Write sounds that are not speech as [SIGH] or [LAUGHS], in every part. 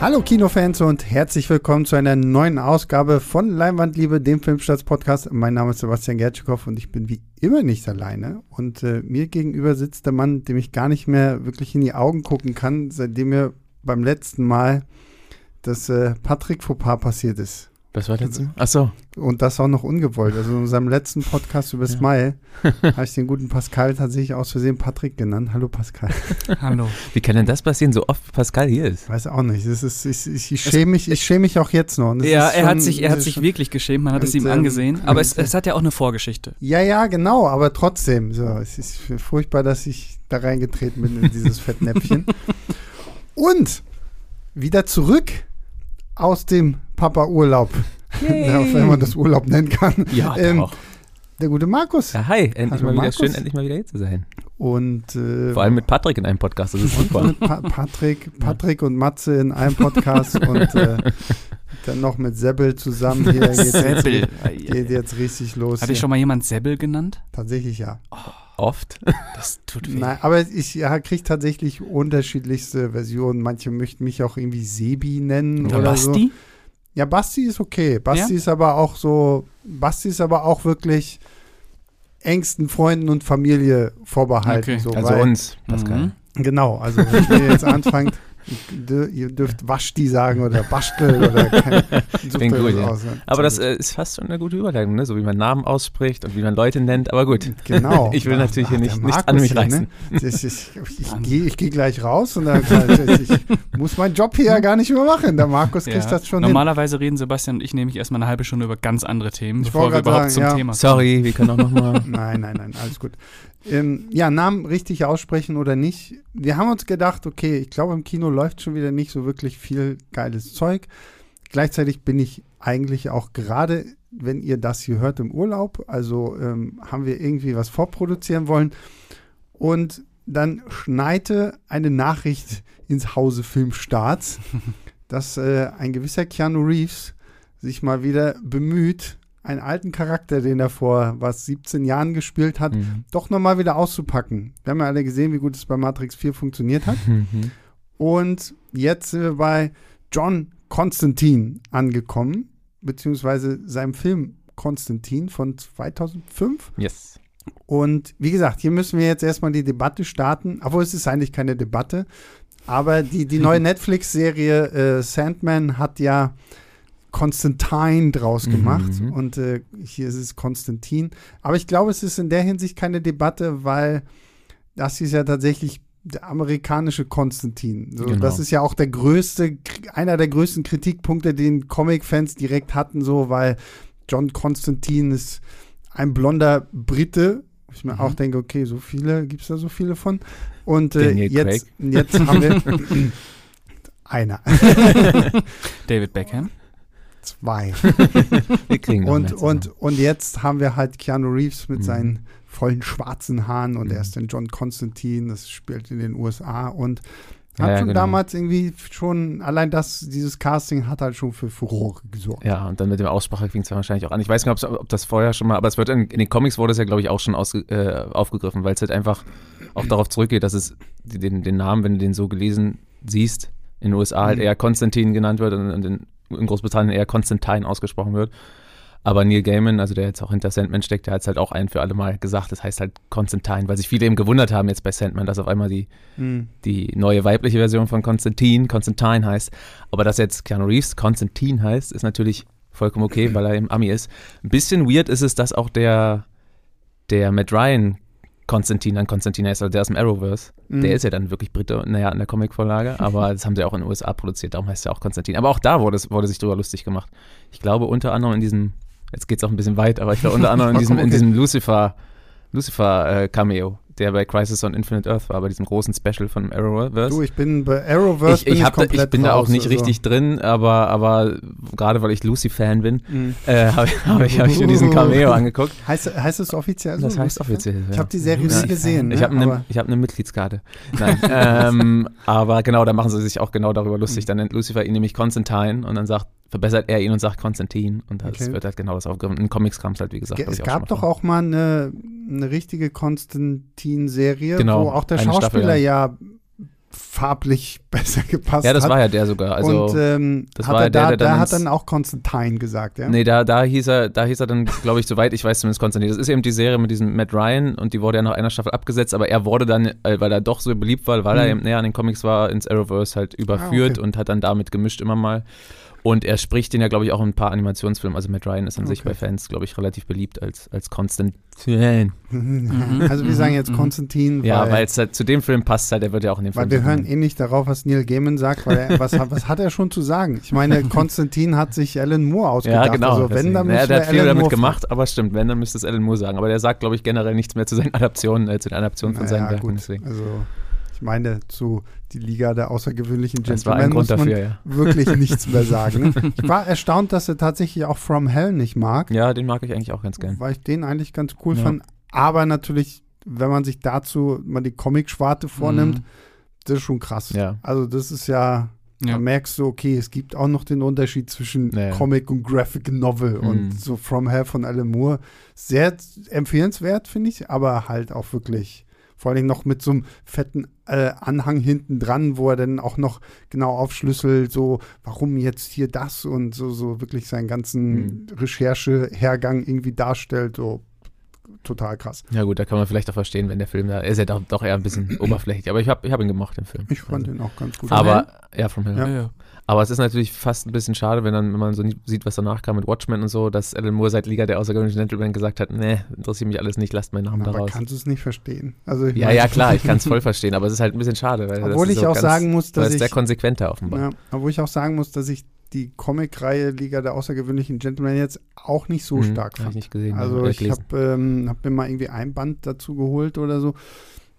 Hallo Kinofans und herzlich willkommen zu einer neuen Ausgabe von Leinwandliebe, dem Filmstarts-Podcast. Mein Name ist Sebastian Gertschikow und ich bin wie immer nicht alleine. Und äh, mir gegenüber sitzt der Mann, dem ich gar nicht mehr wirklich in die Augen gucken kann, seitdem mir beim letzten Mal das äh, Patrick Fauxpas passiert ist. Was war das? Achso. Und das auch noch ungewollt. Also in unserem letzten Podcast über Smile habe ich den guten Pascal tatsächlich aus Versehen Patrick genannt. Hallo Pascal. [LAUGHS] Hallo. Wie kann denn das passieren, so oft Pascal hier ist? Weiß auch nicht. Das ist, ich, ich, ich schäme mich, ich schäme mich auch jetzt noch. Ja, ist er hat schon- sich, er hat sich wirklich geschämt, man hat es ihm ähm, angesehen. Aber es, und, es hat ja auch eine Vorgeschichte. Ja, ja, genau, aber trotzdem. So, es ist furchtbar, dass ich da reingetreten bin in dieses [LAUGHS] Fettnäpfchen. Und wieder zurück aus dem Papa-Urlaub. Wenn [LAUGHS] man das Urlaub nennen kann. Ja, [LAUGHS] Ähm, doch. Der gute Markus. Ja, hi, endlich Hallo, mal wieder Markus. schön, endlich mal wieder hier zu sein. Und äh, Vor allem mit Patrick in einem Podcast, das ist super. mit pa Patrick, Patrick und Matze in einem Podcast [LAUGHS] und äh, dann noch mit Sebbel zusammen. Hier jetzt, Sebbel. geht jetzt richtig los. Hat dich hier. schon mal jemand Sebbel genannt? Tatsächlich ja. Oft. [LAUGHS] Das tut weh. Nein, aber ich ja, kriege tatsächlich unterschiedlichste Versionen. Manche möchten mich auch irgendwie Sebi nennen Oder oder so. Basti? Ja, Basti ist okay. Basti Ja? ist aber auch so, Basti ist aber auch wirklich engsten Freunden und Familie vorbehalten. Okay. So, Also weil, uns, Pascal. Mhm. Genau, also wenn ihr jetzt [LAUGHS] anfangt, ihr dürft Waschti sagen oder Bastel oder [LAUGHS] keine, gut, ja. aus, ne? Aber das äh, ist fast schon eine gute Überleitung, ne? so wie man Namen ausspricht und wie man Leute nennt. Aber gut, Genau. [LAUGHS] ich will Ach, natürlich hier ach, nicht, der nichts an mich hier, reißen. Ne? Das ist, ich ich gehe geh gleich raus und dann ich, ich muss meinen Job hier ja gar nicht mehr machen. Der Markus kriegt Ja. das schon hin. Normalerweise reden Sebastian und ich nämlich erstmal eine halbe Stunde über ganz andere Themen, Ich bevor wir wollte überhaupt zum sagen, ja. Thema kommen. Sorry, wir können auch nochmal. [LAUGHS] Nein, nein, nein, alles gut. Ähm, ja, Namen richtig aussprechen oder nicht. Wir haben uns gedacht, okay, ich glaube, im Kino läuft schon wieder nicht so wirklich viel geiles Zeug. Gleichzeitig bin ich eigentlich auch gerade, wenn ihr das hier hört, im Urlaub. Also ähm, haben wir irgendwie was vorproduzieren wollen. Und dann schneite eine Nachricht ins Hause Filmstarts, [LAUGHS] dass äh, ein gewisser Keanu Reeves sich mal wieder bemüht, einen alten Charakter, den er vor was 17 Jahren gespielt hat, Mhm. doch nochmal wieder auszupacken. Wir haben ja alle gesehen, wie gut es bei Matrix 4 funktioniert hat. [LAUGHS] Mhm. Und jetzt sind wir bei John Constantine angekommen, beziehungsweise seinem Film Constantine von 2005. Yes. Und wie gesagt, hier müssen wir jetzt erstmal die Debatte starten, obwohl es ist eigentlich keine Debatte. Aber die, die neue [LAUGHS] Netflix-Serie äh, Sandman hat ja Constantine draus Mhm. gemacht. Und äh, hier ist es Konstantin. Aber ich glaube, es ist in der Hinsicht keine Debatte, weil das ist ja tatsächlich der amerikanische Konstantin. So, Genau. Das ist ja auch der größte, einer der größten Kritikpunkte, den Comic-Fans direkt hatten, so, weil John Constantine ist ein blonder Brite. Ich mir Mhm. auch denke, okay, so viele, gibt es da so viele von? Und äh, jetzt, jetzt haben wir [LAUGHS] [LAUGHS] einer, [LAUGHS] David Beckham. Zwei. [LAUGHS] Wir kriegen Und, und, und jetzt haben wir halt Keanu Reeves mit Mhm. seinen vollen schwarzen Haaren und Mhm. er ist dann John Constantine, das spielt in den USA und Ja, hat ja, schon genau. damals irgendwie schon, allein das, dieses Casting hat halt schon für Furore gesorgt. Ja, und dann mit dem Aussprache fing es wahrscheinlich auch an. Ich weiß nicht, ob das vorher schon mal, aber es wird in, in den Comics wurde es ja, glaube ich, auch schon ausge, äh, aufgegriffen, weil es halt einfach auch [CLEARS THROAT] darauf zurückgeht, dass es den, den Namen, wenn du den so gelesen siehst, in den USA halt Mhm. eher Konstantin genannt wird und, und in, in Großbritannien eher Konstantin ausgesprochen wird. Aber Neil Gaiman, also der jetzt auch hinter Sandman steckt, der hat es halt auch ein für alle Mal gesagt, das heißt halt Konstantin, weil sich viele eben gewundert haben jetzt bei Sandman, dass auf einmal die, Mhm. die neue weibliche Version von Konstantin, Konstantin heißt. Aber dass jetzt Keanu Reeves Konstantin heißt, ist natürlich vollkommen okay, weil er im Ami ist. Ein bisschen weird ist es, dass auch der, der Matt Ryan Konstantin dann Konstantin heißt, also der aus dem Arrowverse. Mhm. Der ist ja dann wirklich Brite, naja, in der Comicvorlage, aber [LAUGHS] das haben sie auch in den USA produziert, darum heißt er auch Konstantin. Aber auch da wurde, es, wurde sich drüber lustig gemacht. Ich glaube unter anderem in diesem, jetzt geht es auch ein bisschen weit, aber ich glaube unter anderem in [LAUGHS] diesem, in diesem Lucifer, Lucifer äh, Cameo, der bei Crisis on Infinite Earth war, bei diesem großen Special von Arrowverse. Du, ich bin bei Arrowverse ich, bin ich, hab da, ich komplett bin da auch nicht also. richtig drin, aber, aber gerade weil ich Lucy-Fan bin, Mhm. äh, [LAUGHS] habe ich, hab ich, hab ich mir diesen Cameo angeguckt. Heißt, heißt es offiziell so? Das heißt offiziell. Ich ja. habe die Serie Ja. nie gesehen. Ich ne? habe eine hab ne Mitgliedskarte. Nein. [LAUGHS] ähm, aber genau, da machen sie sich auch genau darüber lustig. Dann nennt Lucifer ihn nämlich Constantine und dann sagt, verbessert er ihn und sagt Konstantin. Und das Okay. wird halt genau das aufgegriffen. In Comics kam es halt, wie gesagt, Es ich, gab doch auch mal eine, eine richtige Konstantin-Serie, Genau, wo auch der eine Staffel, Schauspieler ja. farblich [LAUGHS] besser gepasst Ja, das hat. war ja der sogar. Also, und ähm, das hat war er ja der, da, der dann da hat dann auch Constantine gesagt, ja? nee, da, da hieß er, da hieß er dann, glaube ich, [LAUGHS] soweit ich weiß, zumindest Konstantin. Das ist eben die Serie mit diesem Matt Ryan und die wurde ja nach einer Staffel abgesetzt, aber er wurde dann, äh, weil er doch so beliebt war, weil er Mhm. eben näher an den Comics war, ins Arrowverse halt überführt okay. und hat dann damit gemischt immer mal. Und er spricht den ja, glaube ich, auch in ein paar Animationsfilmen. Also Matt Ryan ist an sich Okay. bei Fans, glaube ich, relativ beliebt als, als Konstantin. also wir sagen jetzt Mhm. Konstantin, Ja, weil, weil es halt zu dem Film passt halt, der wird ja auch in dem weil Film. wir so hören eh nicht darauf, was Neil Gaiman sagt, weil er, was, hat- was hat er schon zu sagen? Ich meine, [LAUGHS] Konstantin hat sich Alan Moore ausgedacht. Ja, genau. Also wenn, dann naja, müssen der wir hat viel Alan damit Moore gemacht, aber stimmt, wenn, dann müsste es Alan Moore sagen. Aber der sagt, glaube ich, generell nichts mehr zu seinen Adaptionen, äh, zu den Adaptionen von seinen Naja, Werken. gut. Deswegen. Also ich meine, zu die Liga der außergewöhnlichen Das war Gentlemen ein Grund muss man dafür, ja. [LAUGHS] wirklich nichts mehr sagen. [LAUGHS] Ich war erstaunt, dass er tatsächlich auch From Hell nicht mag, Ja, den mag ich eigentlich auch ganz gern. weil ich den eigentlich ganz cool Ja. fand. Aber natürlich, wenn man sich dazu mal die Comic-Schwarte vornimmt, Mhm. das ist schon krass. Ja. Also das ist ja, Ja. da merkst du, okay, es gibt auch noch den Unterschied zwischen Ja, ja. Comic und Graphic Novel Mhm. und so From Hell von Alan Moore. Sehr empfehlenswert, finde ich, aber halt auch wirklich, vor allem noch mit so einem fetten äh, Anhang hinten dran, wo er dann auch noch genau aufschlüsselt, so, warum jetzt hier das und so, so wirklich seinen ganzen Mhm. Recherchehergang irgendwie darstellt, so total krass. Ja gut, da kann man vielleicht auch verstehen, wenn der Film da, er ist ja doch, doch eher ein bisschen [CLEARS THROAT] oberflächlich, aber ich habe ich hab ihn gemocht, den Film. Ich fand also, den auch ganz gut. Aber, ja, From Hell. Ja. Ja, ja. Aber es ist natürlich fast ein bisschen schade, wenn, dann, wenn man so sieht, was danach kam mit Watchmen und so, dass Alan Moore seit Liga der außergewöhnlichen Gentlemen gesagt hat, nee, interessiert mich alles nicht, lasst meinen Namen aber raus. kannst du es nicht verstehen? Also Ja, meine- ja, [LAUGHS] klar, ich kann es voll verstehen, aber es ist halt ein bisschen schade. Weil Obwohl ich so auch ganz, sagen muss, dass ich sehr konsequenter offenbar. Ja, obwohl ich auch sagen muss, dass ich die Comicreihe Liga der außergewöhnlichen Gentlemen jetzt auch nicht so Mhm, stark hab ich fand. nicht gesehen. Also ich habe ähm, hab mir mal irgendwie ein Band dazu geholt oder so.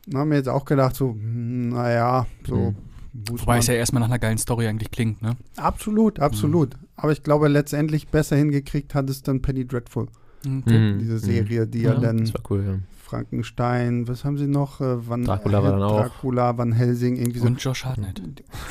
Und habe mir jetzt auch gedacht, so, hm, naja, so. Mhm. Wobei es ja erstmal nach einer geilen Story eigentlich klingt, ne? Absolut, absolut. Aber ich glaube, letztendlich besser hingekriegt hat es dann Penny Dreadful, Mhm, diese mhm. Serie, die ja, dann Das war cool, ja. Frankenstein, was haben sie noch? Äh, Van, Dracula war dann auch. Dracula, Van Helsing, irgendwie so. Und Josh Hartnett.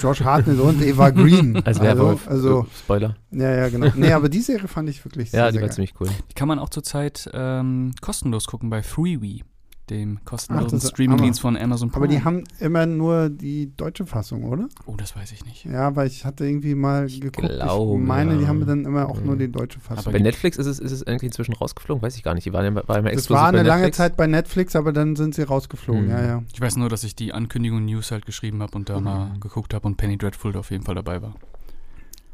Josh Hartnett und Eva [LAUGHS] Green. Als Werwolf. Also, also Spoiler. Ja, ja, genau. Nee, aber die Serie fand ich wirklich [LAUGHS] sehr, Ja, die sehr war geil. ziemlich cool. Die kann man auch zurzeit ähm, kostenlos gucken bei Freewee, dem kostenlosen Ach, Streamingdienst von Amazon Prime. Aber die haben immer nur die deutsche Fassung, oder? oh, das weiß ich nicht. Ja, weil ich hatte irgendwie mal geguckt. glaube, ich meine, die haben dann immer auch Ja. nur die deutsche Fassung. Aber Bei Netflix ist es, ist es irgendwie inzwischen rausgeflogen, weiß ich gar nicht. Die waren ja, war ja mal das war eine bei lange Netflix. Zeit bei Netflix, aber dann sind sie rausgeflogen. Mhm. Ja, ja. Ich weiß nur, dass ich die Ankündigung News halt geschrieben habe und da mal Mhm. geguckt habe und Penny Dreadful auf jeden Fall dabei war.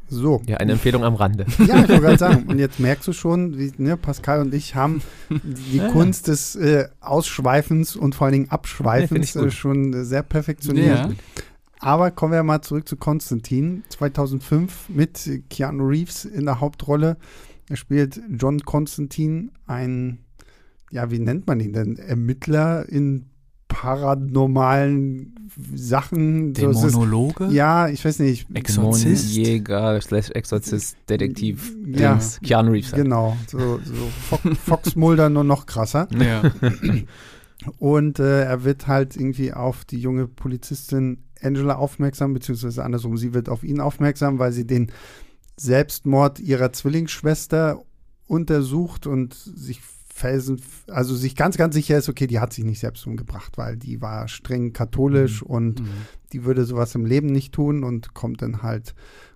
So. Ja, eine Empfehlung am Rande. [LAUGHS] Ja, ich wollte gerade sagen. Und jetzt merkst du schon, wie, ne, Pascal und ich haben die Ja, ja. Kunst des äh, Ausschweifens und vor allen Dingen Abschweifens gut. äh, schon äh, sehr perfektioniert. Ja. Aber kommen wir mal zurück zu Konstantin. 2005 mit Keanu Reeves in der Hauptrolle. Er spielt John Konstantin, ein, ja, wie nennt man ihn denn? Ermittler in paranormalen Sachen. So, Dämonologe? ja, ich weiß nicht. Exorzist? Jäger, slash Exorzist, Detektiv, Ja. Dings, Keanu Reeves. halt. Genau, so, so Fo- Fox Mulder nur noch krasser. Ja. [CLEARS THROAT] Und äh, er wird halt irgendwie auf die junge Polizistin Angela aufmerksam, beziehungsweise andersrum, sie wird auf ihn aufmerksam, weil sie den Selbstmord ihrer Zwillingsschwester untersucht und sich felsen, also sich ganz, ganz sicher ist, okay, die hat sich nicht selbst umgebracht, weil die war streng katholisch und Mhm. die würde sowas im Leben nicht tun und kommt dann halt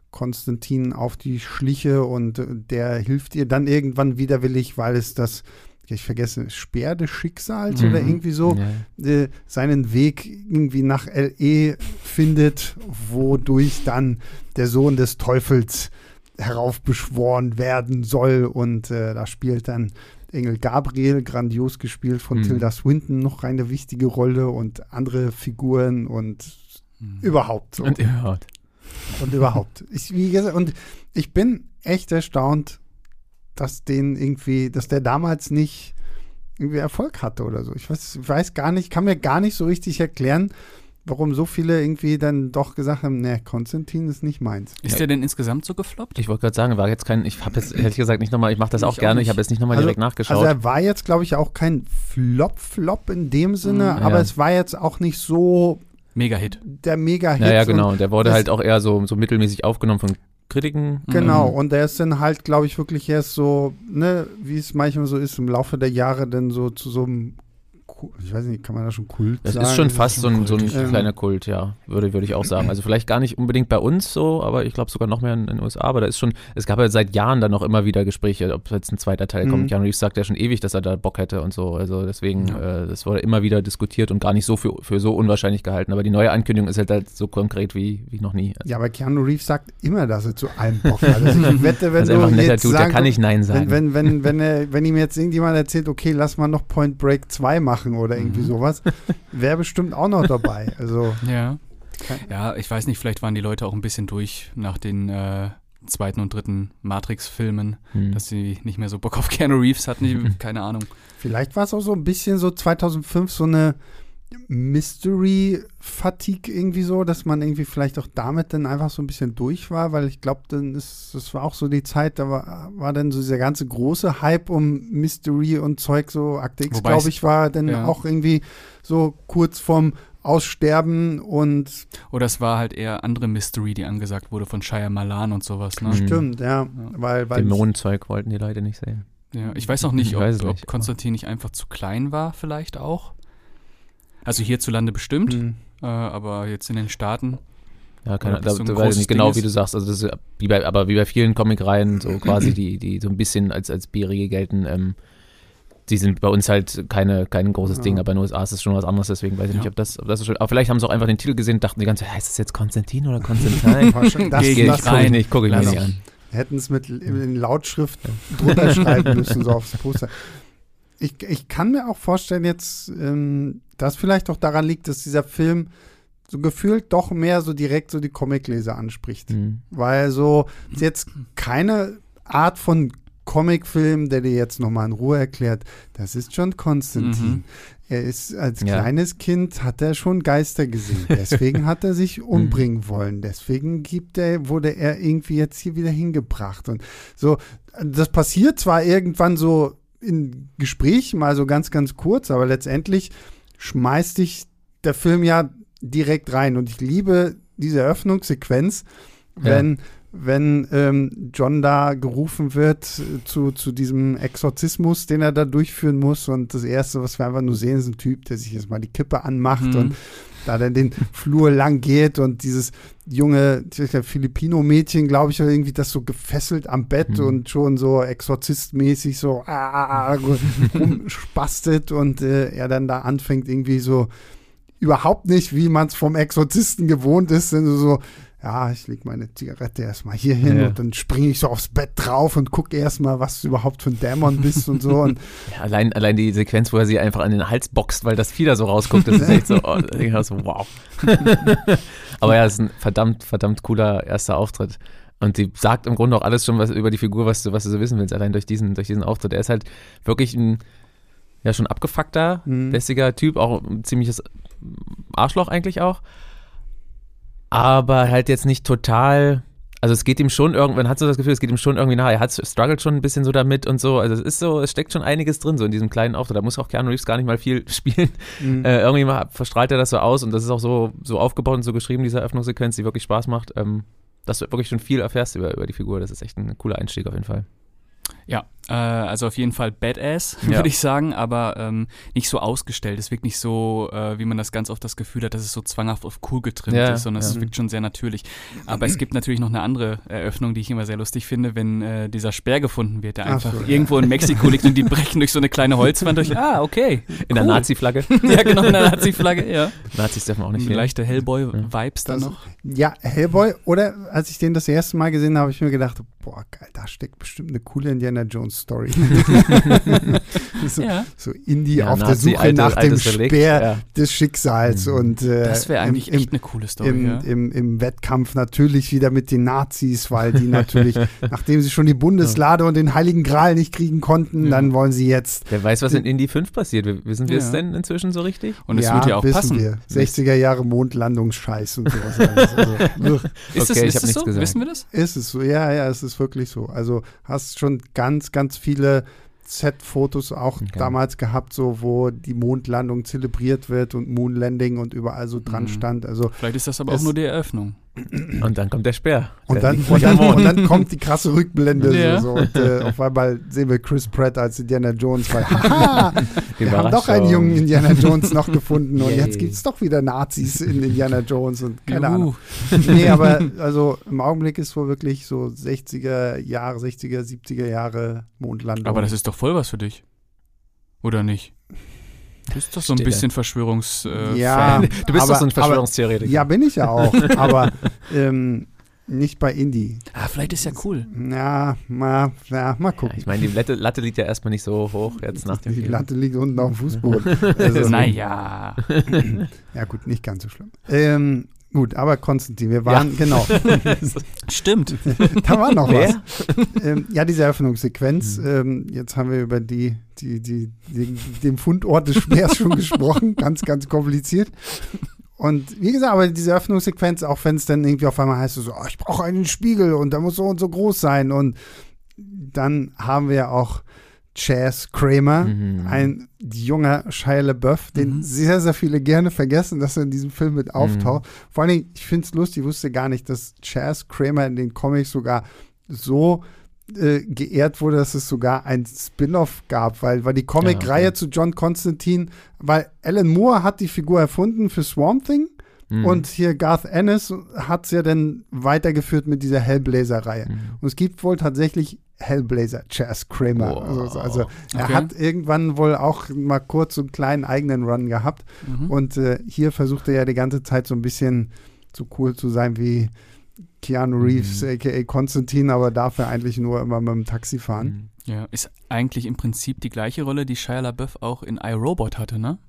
Konstantin auf die Schliche und äh, der hilft ihr dann irgendwann widerwillig, weil es das, ich vergesse, Speer des Schicksals oder Mhm. irgendwie so, Ja. äh, seinen Weg irgendwie nach LE findet, wodurch dann der Sohn des Teufels heraufbeschworen werden soll. Und äh, da spielt dann Engel Gabriel, grandios gespielt von Mhm. Tilda Swinton, noch eine wichtige Rolle und andere Figuren und Mhm. überhaupt so. Und überhaupt. Und überhaupt. [LAUGHS] Ich, wie gesagt, und ich bin echt erstaunt, dass den irgendwie, dass der damals nicht irgendwie Erfolg hatte oder so. Ich weiß, ich weiß gar nicht, kann mir gar nicht so richtig erklären, warum so viele irgendwie dann doch gesagt haben, ne, Konstantin ist nicht meins. Ist Ja. der denn insgesamt so gefloppt? Ich wollte gerade sagen, war jetzt kein, ich habe jetzt ehrlich [LAUGHS] gesagt nicht nochmal, ich mache das Ich auch auch gerne, ich nicht. habe jetzt nicht nochmal Also- direkt nachgeschaut. Also er war jetzt, glaube ich, auch kein Flop-Flop in dem Sinne, Mhm. aber Ja. es war jetzt auch nicht so Mega-Hit. der Mega-Hit. ja, ja, und- genau. Der wurde halt auch eher so, so mittelmäßig aufgenommen von Kritiken. Genau, Mhm. und der ist dann halt, glaube ich, wirklich erst so, ne, wie es manchmal so ist, im Laufe der Jahre dann so zu so einem ich weiß nicht, kann man da schon Kult Das sagen? ist schon fast so ein, so ein. Ähm. kleiner Kult, ja, würde, würde ich auch sagen. Also vielleicht gar nicht unbedingt bei uns so, aber ich glaube sogar noch mehr in den USA. Aber da ist schon, es gab ja seit Jahren dann noch immer wieder Gespräche, ob jetzt ein zweiter Teil Mhm. kommt. Keanu Reeves sagt ja schon ewig, dass er da Bock hätte und so. Also deswegen, Ja. äh, das wurde immer wieder diskutiert und gar nicht so für, für so unwahrscheinlich gehalten. Aber die neue Ankündigung ist halt, halt so konkret wie, wie noch nie. Ja, aber Keanu Reeves sagt immer, dass er zu allem Bock hat. Also ich [LAUGHS] wette, wenn Das ist du einfach jetzt Dude, der sagen kann nicht Nein sagen. Wenn, wenn, wenn, wenn, er, wenn ihm jetzt irgendjemand erzählt, okay, lass mal noch Point Break 2 machen oder irgendwie Mhm. sowas, [LAUGHS] wäre bestimmt auch noch dabei. Also, Ja. Ja, ich weiß nicht, vielleicht waren die Leute auch ein bisschen durch nach den äh, zweiten und dritten Matrix-Filmen, Hm. dass sie nicht mehr so Bock auf Keanu Reeves hatten. [LAUGHS] Keine Ahnung. vielleicht war es auch so ein bisschen so 2005 so eine Mystery-Fatigue irgendwie so, dass man irgendwie vielleicht auch damit dann einfach so ein bisschen durch war, weil ich glaube, dann ist, das war auch so die Zeit, da war, war dann so dieser ganze große Hype um Mystery und Zeug, so Akte X, glaube ich, war dann ja. auch irgendwie so kurz vorm Aussterben und Oder es war halt eher andere Mystery, die angesagt wurde von Shia Malan und sowas. Ne? Mhm. stimmt, ja, weil, weil Dämonenzeug wollten die Leute nicht sehen. Ja, ich weiß auch nicht, Ich ob, ob nicht, aber- Konstantin nicht einfach zu klein war, vielleicht auch. Also hierzulande bestimmt, Hm. äh, aber jetzt in den Staaten. Ja, keine, Oder da, so da weiß ich nicht genau, Ding wie ist. du sagst. Also das ist wie bei, aber wie bei vielen Comicreihen, so [CLEARS THROAT] quasi, die, die so ein bisschen als, als Bierige gelten, ähm, die sind bei uns halt keine, kein großes Ja. Ding, aber in den USA ist es schon was anderes, deswegen weiß ich Ja. nicht, ob das, ob das so schön Aber vielleicht haben sie auch einfach den Titel gesehen und dachten die ganze Zeit, heißt das jetzt Konstantin oder Konstantin? [LAUGHS] Das, Geh Geh nicht das, ich gucke ich rein. nicht, gucke ich mir Lass nicht an. hätten es mit in Lautschrift drunter schreiben müssen, so aufs Poster. [LAUGHS] Ich, ich kann mir auch vorstellen jetzt, ähm, dass vielleicht auch daran liegt, dass dieser Film so gefühlt doch mehr so direkt so die Comicleser anspricht. Hm. Weil so ist jetzt keine Art von Comicfilm, der dir jetzt nochmal in Ruhe erklärt, das ist schon Konstantin. Mhm. Er ist als Ja. kleines Kind hat er schon Geister gesehen. Deswegen hat er sich [LAUGHS] umbringen wollen. Deswegen gibt er, wurde er irgendwie jetzt hier wieder hingebracht. Und so, das passiert zwar irgendwann so in Gesprächen mal so ganz, ganz kurz, aber letztendlich schmeißt dich der Film ja direkt rein. Und ich liebe diese Eröffnungssequenz, wenn, wenn ähm, John da gerufen wird äh, zu, zu diesem Exorzismus, den er da durchführen muss. Und das Erste, was wir einfach nur sehen, ist ein Typ, der sich jetzt mal die Kippe anmacht Mhm. und da dann den Flur lang geht und dieses junge Filipino-Mädchen, glaube ich, irgendwie das so gefesselt am Bett Mhm. und schon so exorzistmäßig so ah, [LAUGHS] rumspastet und äh, er dann da anfängt irgendwie so überhaupt nicht, wie man es vom Exorzisten gewohnt ist, denn so, ja, ich leg meine Zigarette erstmal hier hin Ja. und dann springe ich so aufs Bett drauf und gucke erstmal, was du überhaupt für ein Dämon bist und so. Und [LAUGHS] Ja, allein, allein die Sequenz, wo er sie einfach an den Hals boxt, weil das Vieh da so rausguckt, das ist echt so, oh, so wow. [LAUGHS] Aber ja, es ist ein verdammt, verdammt cooler erster Auftritt. Und die sagt im Grunde auch alles schon was über die Figur, was du, was du so wissen willst, allein durch diesen, durch diesen Auftritt. Er ist halt wirklich ein, ja, schon abgefuckter, Mhm. lässiger Typ, auch ein ziemliches Arschloch eigentlich auch. Aber halt jetzt nicht total. Also es geht ihm schon irgendwann, hat so das Gefühl, es geht ihm schon irgendwie nahe. Er hat struggelt schon ein bisschen so damit und so. Also es ist so, es steckt schon einiges drin, so in diesem kleinen Auftritt. Da muss auch Keanu Reeves gar nicht mal viel [LAUGHS] spielen. Mhm. Äh, irgendwie mal verstrahlt er das so aus und das ist auch so, so aufgebaut und so geschrieben, diese Eröffnungssequenz, die wirklich Spaß macht. Ähm, dass du wirklich schon viel erfährst über, über die Figur. Das ist echt ein cooler Einstieg auf jeden Fall. Ja, also auf jeden Fall Badass, [LAUGHS] Ja. würde ich sagen, aber ähm, nicht so ausgestellt. Es wirkt nicht so, äh, wie man das ganz oft das Gefühl hat, dass es so zwanghaft auf cool getrimmt Ja, ist, sondern ja. es wirkt schon sehr natürlich. Aber es gibt natürlich noch eine andere Eröffnung, die ich immer sehr lustig finde, wenn äh, dieser Speer gefunden wird, der Ach einfach so, ja. irgendwo in Mexiko liegt und die brechen durch so eine kleine Holzwand durch. [LAUGHS] Ah, okay. In der. Nazi-Flagge. [LAUGHS] ja, genau, in der Nazi-Flagge, ja. Nazis dürfen auch nicht fehlen. Leichte Hellboy-Vibes dann Das- noch. Ja, Hellboy, oder als ich den das erste Mal gesehen habe, habe ich mir gedacht, boah, geil, da steckt bestimmt eine coole Indiana Jones Story. [LAUGHS] so, Ja. so Indie Ja, auf der Nazi, Suche alte- nach dem Relikt, Speer ja. des Schicksals Mhm. und äh, Das wäre eigentlich im, echt eine coole Story, im, ja. im, im Wettkampf natürlich wieder mit den Nazis, weil die natürlich, [LAUGHS] nachdem sie schon die Bundeslade und den Heiligen Gral nicht kriegen konnten, Ja. dann wollen sie jetzt Wer weiß, was in Indie 5 passiert. Wissen wir es denn inzwischen so richtig? Und es ja, wird ja auch wissen passen. wir. 60er Jahre Mondlandungsscheiß und sowas. Also. [LAUGHS] Ist, Okay, das, ich ist nichts so? gesagt. Wissen wir das? Ist es so, ja, ja, es ist wirklich so. Also hast schon ganz, ganz viele Set-Fotos auch Okay. damals gehabt, so wo die Mondlandung zelebriert wird und Moonlanding und überall so dran Mhm. stand. Also Vielleicht ist das aber auch nur die Eröffnung. Und dann kommt der Speer. Und dann, [LAUGHS] und, dann, und dann kommt die krasse Rückblende. Ja. So, so, und äh, auf einmal sehen wir Chris Pratt als Indiana Jones. Weil, [LAUGHS] haha, wir haben doch einen jungen Indiana Jones noch gefunden. Und Yay. jetzt gibt es doch wieder Nazis in Indiana Jones. Und keine Juhu. Ahnung. Nee, aber also im Augenblick ist wohl wirklich so 60er Jahre, 60er, 70er Jahre Mondlandung. Aber das ist doch voll was für dich. Oder nicht? Du bist doch so ein Stille. bisschen Verschwörungs... Äh, Ja. Fan. Du bist aber- doch so ein Verschwörungstheoretiker. Ja, bin ich ja auch. [LAUGHS] aber ähm, nicht bei Indie. Ah, vielleicht ist ja cool. Ja, mal, ja, mal Ja, gucken. ich meine, die Latte, Latte liegt ja erstmal nicht so hoch jetzt nach dem Die Film. Latte liegt unten auf dem Fußboden. [LAUGHS] Also, Naja. [CLEARS THROAT] Ja, gut, nicht ganz so schlimm. Ähm, gut, aber Konstantin, wir waren, genau, [LAUGHS] Stimmt. [LAUGHS] da war noch Wer? was. Ähm, ja, diese Eröffnungssequenz. Mhm. Ähm, jetzt haben wir über die, die, die, die, den Fundort des Speers schon gesprochen. Ganz, ganz kompliziert. Und wie gesagt, aber diese Eröffnungssequenz, auch wenn es dann irgendwie auf einmal heißt, so, oh, ich brauche einen Spiegel und der muss so und so groß sein. Und dann haben wir auch Chaz Kramer, Mhm. ein junger Shia LaBeouf, den Mhm. sehr, sehr viele gerne vergessen, dass er in diesem Film mit auftaucht. Vor allen Dingen, ich finde es lustig, ich wusste gar nicht, dass Chaz Kramer in den Comics sogar so äh, geehrt wurde, dass es sogar ein Spin-off gab, weil, weil die Comic-Reihe Ja, okay. zu John Constantine, weil Alan Moore hat die Figur erfunden für Swamp Thing Mhm. und hier Garth Ennis hat es ja dann weitergeführt mit dieser Hellblazer-Reihe. Mhm. Und es gibt wohl tatsächlich Hellblazer, Chaz Kramer. Wow. Also, also er Okay. hat irgendwann wohl auch mal kurz so einen kleinen eigenen Run gehabt. Mhm. Und äh, hier versucht er ja die ganze Zeit so ein bisschen so cool zu sein wie Keanu Reeves, Mhm. aka Konstantin, aber dafür eigentlich nur immer mit dem Taxi fahren. Mhm. Ja, ist eigentlich im Prinzip die gleiche Rolle, die Shia LaBeouf auch in iRobot hatte, ne?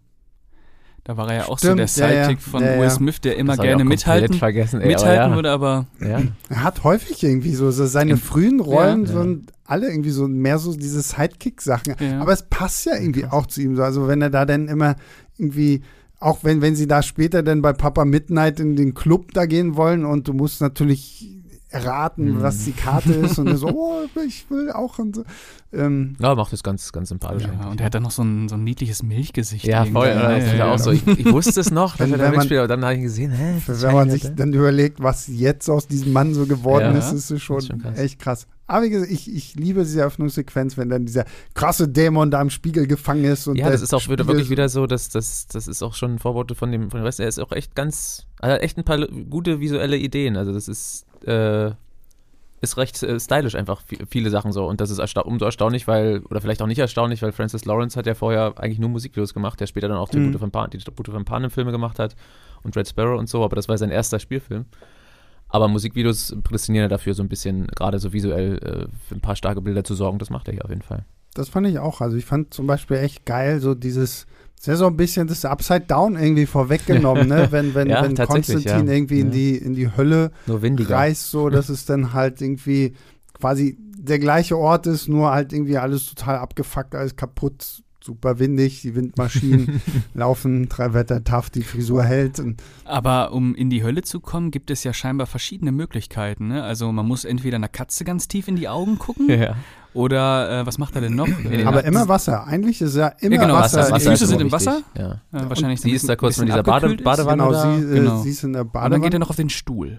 Da war er ja auch so Stimmt, der ja, ja. Sidekick von Ja, Will. Smith, der immer gerne mithalten, vergessen, ey, mithalten aber würde, aber. Er hat häufig irgendwie so, so seine Im- frühen Rollen Ja. sind alle irgendwie so mehr so diese Sidekick-Sachen. Ja. Aber es passt ja irgendwie auch zu ihm so. Also wenn er da dann immer irgendwie, auch wenn, wenn sie da später dann bei Papa Midnight in den Club da gehen wollen und du musst natürlich erraten, Mhm. was die Karte ist und er so, [LAUGHS] oh, ich will auch und so. Ähm, Ja, macht das ganz, ganz sympathisch. ja, und er hat dann noch so ein, so ein niedliches Milchgesicht. ja, voll. Ja, ja, ja ja. auch so. Ich, ich wusste es noch, dass Wenn- er da wenn man- mitspielt, aber dann habe ich gesehen, hä? wenn man sich dann überlegt, was jetzt aus diesem Mann so geworden Ja. ist, ist es schon, schon krass. echt krass. Aber wie gesagt, ich, ich liebe diese Eröffnungssequenz, wenn dann dieser krasse Dämon da im Spiegel gefangen ist. Und Ja, das ist auch wieder Spiegel wirklich wieder so, dass das, das ist auch schon ein Vorbote von dem, von dem Rest. Er ist auch echt ganz, er hat echt ein paar gute visuelle Ideen. Also das ist, äh, ist recht äh, stylisch einfach, vi- viele Sachen so. Und das ist ersta umso erstaunlich, weil, oder vielleicht auch nicht erstaunlich, weil Francis Lawrence hat ja vorher eigentlich nur Musikvideos gemacht, der später dann auch Mhm. Tribute von Pan, die Tribute von Panem-Filme gemacht hat und Red Sparrow und so, aber das war sein erster Spielfilm. Aber Musikvideos prädestinieren ja dafür so ein bisschen, gerade so visuell äh, für ein paar starke Bilder zu sorgen, das macht er hier auf jeden Fall. Das fand ich auch. Also ich fand zum Beispiel echt geil, so dieses, ist ja so ein bisschen das Upside Down irgendwie vorweggenommen, ne? [LAUGHS] Wenn, wenn, Ja, wenn Konstantin ja. irgendwie in Ja. die, in die Hölle reist, so dass es dann halt irgendwie quasi der gleiche Ort ist, nur halt irgendwie alles total abgefuckt, alles kaputt, super windig, die Windmaschinen [LAUGHS] laufen, drei Wetter tough, die Frisur hält. Und Aber um in die Hölle zu kommen, gibt es ja scheinbar verschiedene Möglichkeiten. Ne? Also man muss entweder einer Katze ganz tief in die Augen gucken Ja. oder äh, was macht er denn noch? Aber ja, immer Wasser. Eigentlich ist ja immer genau, Wasser. Wasser. Die in- Füße sind im. Wasser? Ja. äh, wahrscheinlich Sie ist da kurz bisschen dieser Bade. Badewanne Genau, da. sie, äh, Genau. sie ist in der Und dann geht Badewanne. er noch auf den Stuhl.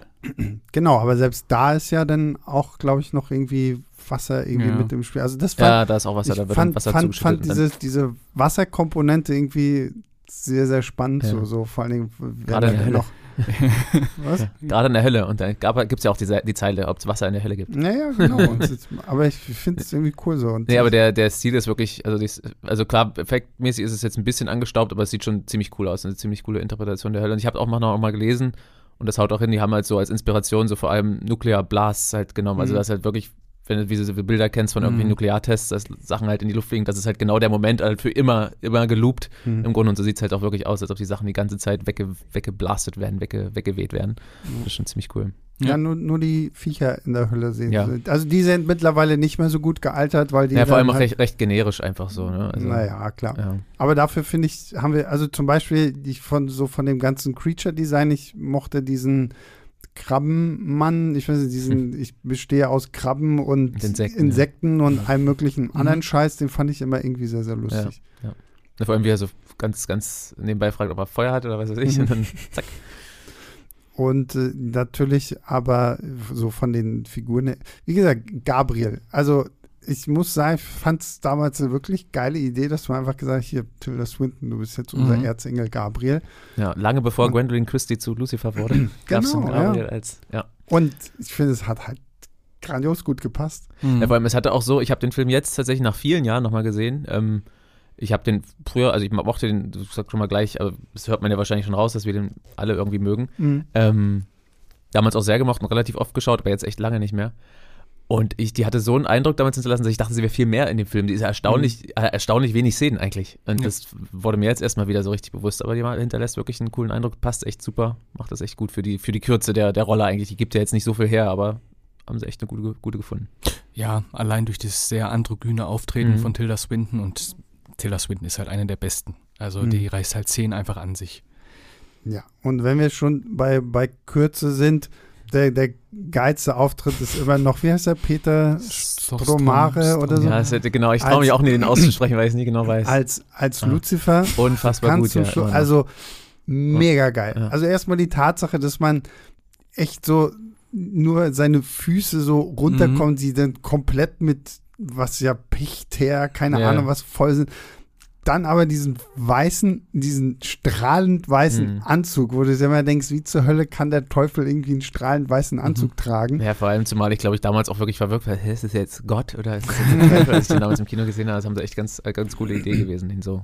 Genau, aber selbst da ist ja dann auch, glaube ich, noch irgendwie Wasser irgendwie Ja. mit im Spiel. Also das fand, Ja, da ist auch Wasser, da wird fand, dann Wasser fand, fand dann- diese, diese Wasserkomponente irgendwie sehr, sehr spannend. Ja. So, so vor allen Dingen, Gerade in er der Hölle. noch. [LAUGHS] Was? Gerade in der Hölle. Und da gibt es ja auch diese, die Zeile, ob es Wasser in der Hölle gibt. Naja, genau. [LAUGHS] Es- aber ich finde es irgendwie cool so. Und Nee, aber der, der Stil ist wirklich, also, dies, also klar, effektmäßig ist es jetzt ein bisschen angestaubt, aber es sieht schon ziemlich cool aus. Eine ziemlich coole Interpretation der Hölle. Und ich habe auch mal noch mal gelesen, und das haut auch hin, die haben halt so als Inspiration so vor allem Nuclear Blasts halt genommen. Also Mhm. das halt wirklich, wenn du diese Bilder kennst von irgendwelchen Mhm. Nukleartests, dass Sachen halt in die Luft fliegen, das ist halt genau der Moment halt für immer, immer geloopt Hm. im Grunde. Und so sieht es halt auch wirklich aus, als ob die Sachen die ganze Zeit wegge, weggeblastet werden, wegge, weggeweht werden. Das ist schon ziemlich cool. ja, Ja. nur, nur die Viecher in der Hölle sehen. Ja. Also die sind mittlerweile nicht mehr so gut gealtert, weil die. Ja, vor allem auch halt, recht, recht generisch einfach so. Ne? Also, naja, klar. Ja. Aber dafür finde ich, haben wir, also zum Beispiel, ich von so von dem ganzen Creature-Design, ich mochte diesen Krabbenmann, ich weiß nicht, diesen, ich bestehe aus Krabben und Insekten, Insekten ja. und allem möglichen anderen Scheiß, den fand ich immer irgendwie sehr, sehr lustig. Ja, Vor allem, wie er so ganz, ganz nebenbei fragt, ob er Feuer hat oder was weiß ich. Mhm. Und dann, [LAUGHS] zack. Und äh, natürlich aber so von den Figuren, wie gesagt, Gabriel. Also ich muss sagen, ich fand es damals eine wirklich geile Idee, dass man einfach gesagt hat, hier, Tilda Swinton, du bist jetzt unser Mhm. Erzengel Gabriel. Ja, lange bevor Und- Gwendolyn Christie zu Lucifer wurde, [CLEARS THROAT] gab es Genau, Gabriel ja. als, ja. Und ich finde, es hat halt grandios gut gepasst. Mhm. Ja, vor allem, es hatte auch so, ich habe den Film jetzt tatsächlich nach vielen Jahren nochmal gesehen. Ähm, ich habe den früher, also ich mochte den, du sagst schon mal gleich, aber das hört man ja wahrscheinlich schon raus, dass wir den alle irgendwie mögen. Ähm, damals auch sehr gemocht und relativ oft geschaut, aber jetzt echt lange nicht mehr. Und ich, die hatte so einen Eindruck damals hinterlassen, dass ich dachte, sie wäre viel mehr in dem Film. Die ist ja erstaunlich, äh, erstaunlich wenig Szenen eigentlich. Und Ja. das wurde mir jetzt erstmal wieder so richtig bewusst. Aber die mal- hinterlässt wirklich einen coolen Eindruck, passt echt super, macht das echt gut für die, für die Kürze der, der Rolle eigentlich. Die gibt ja jetzt nicht so viel her, aber haben sie echt eine gute, gute gefunden. Ja, allein durch das sehr androgyne Auftreten Mhm. von Tilda Swinton und Tilda Swinton ist halt eine der besten. Also Mhm. die reißt halt Szenen einfach an sich. Ja, und wenn wir schon bei, bei Kürze sind, der, der geilste Auftritt ist immer noch, wie heißt der, Peter Stromare oder so? Ja, das hätte, genau, ich traue mich auch nie, den auszusprechen, weil ich es nie genau weiß. Als, als Ah. Lucifer. Unfassbar gut, ja. Noch. also mega geil. Ja. Also erstmal die Tatsache, dass man echt so nur seine Füße so runterkommen, die dann komplett mit was ja Pichther, keine Ja. Ahnung was voll sind. Dann aber diesen weißen, diesen strahlend weißen Mhm. Anzug, wo du dir immer denkst, wie zur Hölle kann der Teufel irgendwie einen strahlend weißen Anzug tragen? Ja, vor allem, zumal ich glaube ich damals auch wirklich verwirrt war, ist das jetzt Gott oder ist das jetzt der Teufel, als ich den damals im Kino gesehen habe, das haben sie echt ganz, äh, ganz coole Idee gewesen, den so.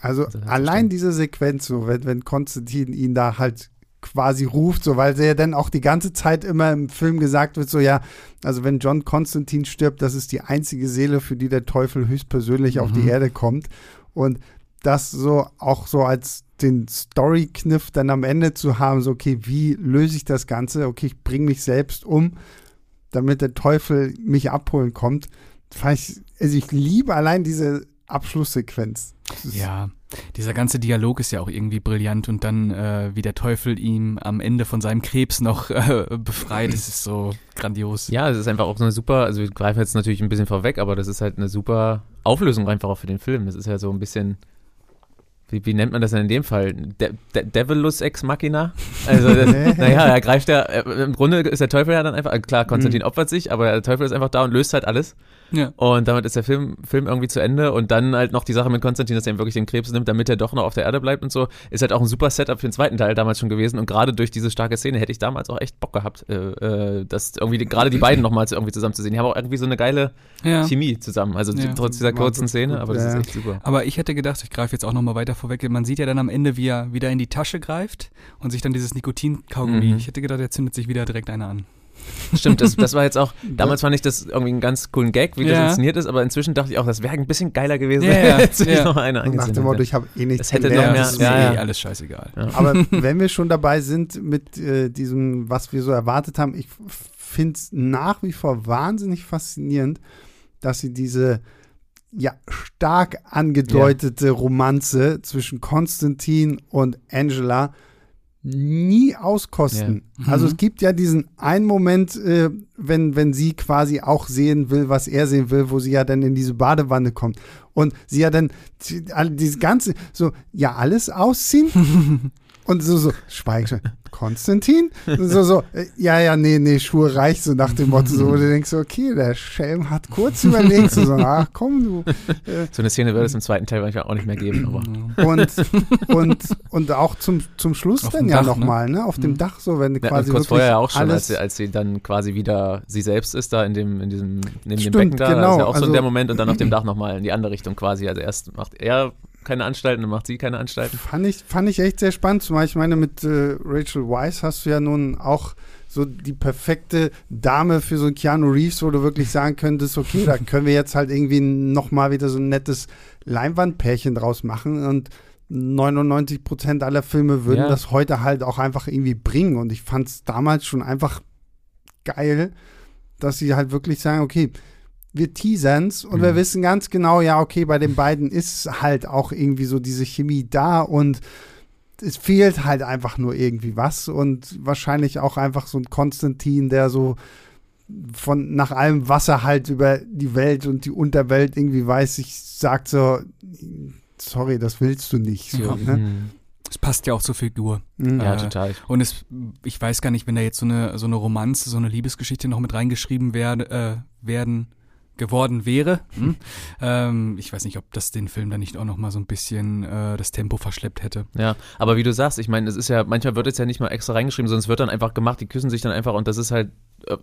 Also Also, das allein diese Sequenz, so, wenn, wenn Konstantin ihn da halt quasi ruft, so, weil ja dann auch die ganze Zeit immer im Film gesagt wird, so ja, also wenn John Konstantin stirbt, das ist die einzige Seele, für die der Teufel höchstpersönlich auf die Mhm. Erde kommt. Und das so auch so als den Story-Kniff dann am Ende zu haben, so okay, wie löse ich das Ganze? Okay, ich bringe mich selbst um, damit der Teufel mich abholen kommt. Ich, also ich liebe allein diese Abschlusssequenz. Ja, dieser ganze Dialog ist ja auch irgendwie brillant und dann, äh, wie der Teufel ihn am Ende von seinem Krebs noch äh, befreit, das ist so grandios. Ja, es ist einfach auch so eine super, also wir greifen jetzt natürlich ein bisschen vorweg, aber das ist halt eine super Auflösung einfach auch für den Film. Das ist ja so ein bisschen, wie, wie nennt man das denn in dem Fall? De De Devilus Ex Machina? Also, das, [LAUGHS] naja, er greift ja, äh, im Grunde ist der Teufel ja dann einfach, äh, klar, Konstantin opfert sich, aber der Teufel ist einfach da und löst halt alles. Ja. Und damit ist der Film, Film irgendwie zu Ende. Und dann halt noch die Sache mit Konstantin, dass er ihm wirklich den Krebs nimmt, damit er doch noch auf der Erde bleibt und so, ist halt auch ein super Setup für den zweiten Teil damals schon gewesen. Und gerade durch diese starke Szene hätte ich damals auch echt Bock gehabt, äh, äh, das irgendwie gerade die beiden nochmals irgendwie zusammen zu sehen. Die haben auch irgendwie so eine geile Ja. Chemie zusammen. Also Ja. trotz dieser kurzen Szene, gut, aber das ja. ist echt super. Aber ich hätte gedacht, ich greife jetzt auch nochmal weiter vorweg, man sieht ja dann am Ende, wie er wieder in die Tasche greift und sich dann dieses Nikotin-Kaugummi, Mhm. ich hätte gedacht, er zündet sich wieder direkt einer an. Stimmt, das, das war jetzt auch, [LAUGHS] damals fand ich das irgendwie einen ganz coolen Gag, wie das Ja. inszeniert ist, aber inzwischen dachte ich auch, das wäre ein bisschen geiler gewesen, Ja, ja, [LAUGHS] wenn sich ja. noch eine Und nach dem Motto, hätte. ich habe eh nichts Das hätte gelernt. noch mehr- das ist ja, mir ja. eh alles scheißegal. Ja. Aber [LAUGHS] wenn wir schon dabei sind mit äh, diesem, was wir so erwartet haben, ich finde es nach wie vor wahnsinnig faszinierend, dass sie diese ja stark angedeutete Romanze zwischen Konstantin und Angela nie auskosten. Ja. Also Mhm. es gibt ja diesen einen Moment, äh, wenn, wenn sie quasi auch sehen will, was er sehen will, wo sie ja dann in diese Badewanne kommt. Und sie ja dann all- dieses ganze, so, ja, alles ausziehen. [LAUGHS] Und so, so, schweig schon. Konstantin? So, so, äh, ja, ja, nee, nee, Schuhe reicht so nach dem Motto, so, wo du denkst, okay, der Schelm hat kurz überlegt, so, so ach komm, du. So eine Szene würde es im zweiten Teil wahrscheinlich auch nicht mehr geben, aber. Und, und, und auch zum, zum Schluss Auf dann ja Dach, ne? nochmal, ne? Auf dem Mhm. Dach, so, wenn du Ja, quasi kurz vorher ja auch schon, als sie, als sie dann quasi wieder sie selbst ist, da in dem, in diesem, neben Stimmt, dem Becken da. genau, das ist ja auch so also- der Moment und dann auf dem Dach nochmal in die andere Richtung quasi. Also erst macht er keine Anstalten, macht sie keine Anstalten. Fand ich, fand ich echt sehr spannend. Zumal ich meine, mit äh, Rachel Weisz hast du ja nun auch so die perfekte Dame für so ein Keanu Reeves, wo du wirklich sagen könntest, okay, da [LAUGHS] können wir jetzt halt irgendwie nochmal wieder so ein nettes Leinwandpärchen draus machen und 99 Prozent aller Filme würden Ja. das heute halt auch einfach irgendwie bringen und ich fand es damals schon einfach geil, dass sie halt wirklich sagen, okay, wir teasern's und wir Mhm. wissen ganz genau, ja, okay, bei den beiden ist halt auch irgendwie so diese Chemie da und es fehlt halt einfach nur irgendwie was und wahrscheinlich auch einfach so ein Konstantin, der so von nach allem Wasser halt über die Welt und die Unterwelt irgendwie weiß, ich sagt so, sorry, das willst du nicht. So, Ja. ne? Mhm. Es passt ja auch zur Figur. Mhm. Ja, Äh, total. Und es, ich weiß gar nicht, wenn da jetzt so eine, so eine Romanze, so eine Liebesgeschichte noch mit reingeschrieben werde, äh, werden geworden wäre. Hm? [LAUGHS] Ähm, ich weiß nicht, ob das den Film dann nicht auch noch mal so ein bisschen äh, das Tempo verschleppt hätte. Ja, aber wie du sagst, ich meine, es ist ja, manchmal wird es ja nicht mal extra reingeschrieben, sondern es wird dann einfach gemacht, die küssen sich dann einfach und das ist halt, äh,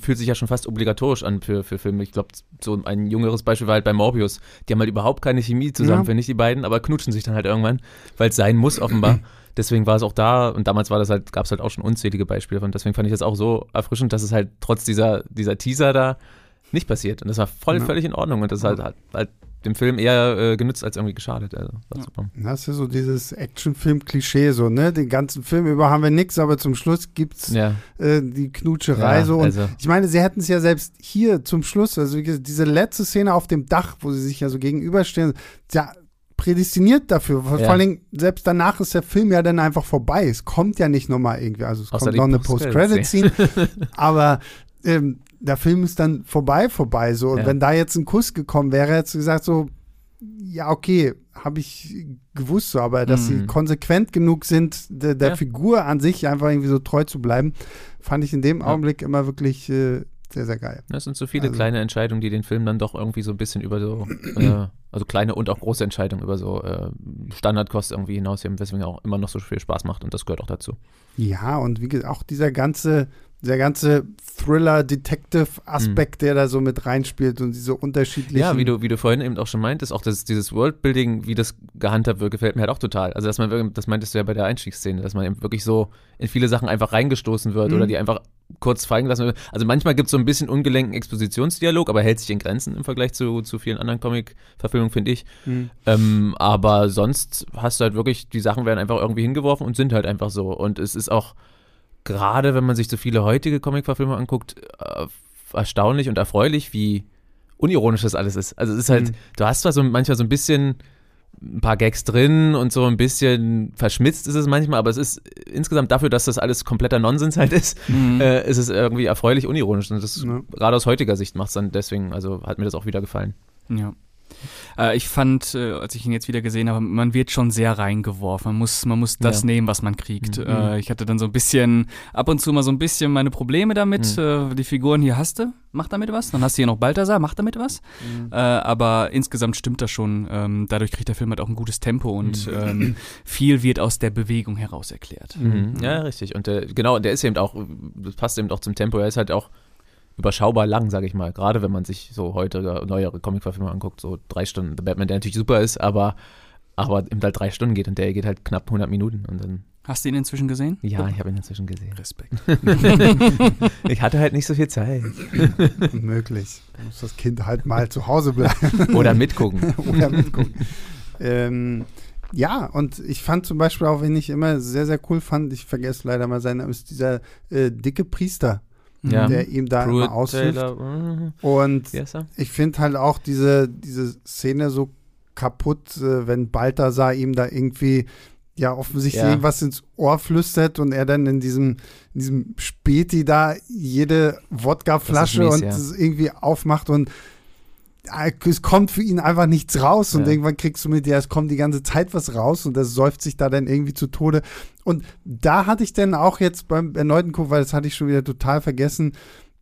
fühlt sich ja schon fast obligatorisch an für, für Filme. Ich glaube, so ein jüngeres Beispiel war halt bei Morbius. Die haben halt überhaupt keine Chemie zusammen, Ja. finde ich, die beiden, aber knutschen sich dann halt irgendwann, weil es sein muss offenbar. [CLEARS THROAT] Deswegen war es auch da und damals war das halt, gab es halt auch schon unzählige Beispiele von. Deswegen fand ich das auch so erfrischend, dass es halt trotz dieser, dieser Teaser da nicht passiert. Und das war voll Ja. völlig in Ordnung und das hat, hat halt dem Film eher äh, genützt als irgendwie geschadet. Also, war Ja. super. Das ist ja so dieses Actionfilm-Klischee, so, ne? Den ganzen Film über haben wir nichts, aber zum Schluss gibt's Ja, äh, die Knutscherei ja so. Und also, ich meine, sie hätten es ja selbst hier zum Schluss, also wie gesagt, diese letzte Szene auf dem Dach, wo sie sich ja so gegenüberstehen, ja prädestiniert dafür. Vor Ja. allen Dingen, selbst danach ist der Film ja dann einfach vorbei. Es kommt ja nicht nochmal irgendwie, also es Außer kommt noch eine Post-Credit-Scene. Post-Credit-Scene, [LAUGHS] aber ähm, der Film ist dann vorbei, vorbei so. Und Ja. wenn da jetzt ein Kuss gekommen wäre, hätte sie gesagt so, ja, okay, habe ich gewusst so, aber dass sie Mhm. konsequent genug sind, der, der Ja. Figur an sich einfach irgendwie so treu zu bleiben, fand ich in dem Ja. Augenblick immer wirklich äh, sehr, sehr geil. Das sind so viele Also- kleine Entscheidungen, die den Film dann doch irgendwie so ein bisschen über so, [CLEARS THROAT] äh, also kleine und auch große Entscheidungen über so äh, Standardkost irgendwie hinausheben, weswegen er auch immer noch so viel Spaß macht und das gehört auch dazu. Ja, und wie gesagt, auch dieser ganze, dieser ganze Thriller-Detective-Aspekt, der da so mit reinspielt und diese unterschiedlichen. Ja, wie du, wie du vorhin eben auch schon meintest, auch das, dieses Worldbuilding, wie das gehandhabt wird, gefällt mir halt auch total. Also, dass man, wirklich- das meintest du ja bei der Einstiegsszene, dass man eben wirklich so in viele Sachen einfach reingestoßen wird Mhm. oder die einfach kurz fallen gelassen wird. Also, manchmal gibt es so ein bisschen ungelenken Expositionsdialog, aber hält sich in Grenzen im Vergleich zu, zu vielen anderen Comic-Verfilmungen, finde ich. Hm. Ähm, aber sonst hast du halt wirklich, die Sachen werden einfach irgendwie hingeworfen und sind halt einfach so. Und es ist auch, gerade wenn man sich so viele heutige Comic-Verfilme anguckt, äh, erstaunlich und erfreulich, wie unironisch das alles ist. Also es ist halt, Mhm. du hast zwar so manchmal so ein bisschen ein paar Gags drin und so ein bisschen verschmitzt ist es manchmal, aber es ist insgesamt dafür, dass das alles kompletter Nonsens halt ist, Mhm. äh, ist es irgendwie erfreulich unironisch. Und das Ja. gerade aus heutiger Sicht macht es dann deswegen, also hat mir das auch wieder gefallen. Ja. Äh, ich fand, äh, als ich ihn jetzt wieder gesehen habe, man wird schon sehr reingeworfen. Man muss, man muss das Ja. nehmen, was man kriegt. Mhm. Äh, ich hatte dann so ein bisschen, ab und zu mal so ein bisschen meine Probleme damit. Mhm. Äh, die Figuren hier hast du, mach damit was. Dann hast du hier noch Balthasar, mach damit was. Äh, aber insgesamt stimmt das schon. Ähm, dadurch kriegt der Film halt auch ein gutes Tempo und Mhm. ähm, viel wird aus der Bewegung heraus erklärt. Mhm. Ja, richtig. Und der, genau, der ist eben auch, das passt eben auch zum Tempo. Er ist halt auch überschaubar lang, sage ich mal. Gerade wenn man sich so heute neuere Comic-Verfilme anguckt, so drei Stunden. Der Batman, der natürlich super ist, aber, aber eben halt drei Stunden geht und der geht halt knapp 100 Minuten. Und dann, Hast du ihn inzwischen gesehen? ja, ich habe ihn inzwischen gesehen. Respekt. [LAUGHS] Ich hatte halt nicht so viel Zeit. [LAUGHS] Unmöglich. Da muss das Kind halt mal zu Hause bleiben [LAUGHS] Oder mitgucken. oder mitgucken. ähm, ja, und ich fand zum Beispiel auch, wenn ich immer sehr, sehr cool fand, ich vergesse leider mal seinen Namen, ist dieser äh, dicke Priester, Ja. der ihm da Pruitt immer aushilft. Taylor, mhm. Und er? ich finde halt auch diese, diese Szene so kaputt, äh, wenn Balthasar ihm da irgendwie ja offensichtlich Ja. irgendwas ins Ohr flüstert und er dann in diesem, in diesem Späti da jede Wodkaflasche und ja. es irgendwie aufmacht und es kommt für ihn einfach nichts raus und Ja. irgendwann kriegst du mit, ja, es kommt die ganze Zeit was raus und das säuft sich da dann irgendwie zu Tode. Und da hatte ich dann auch jetzt beim erneuten Guck, weil das hatte ich schon wieder total vergessen,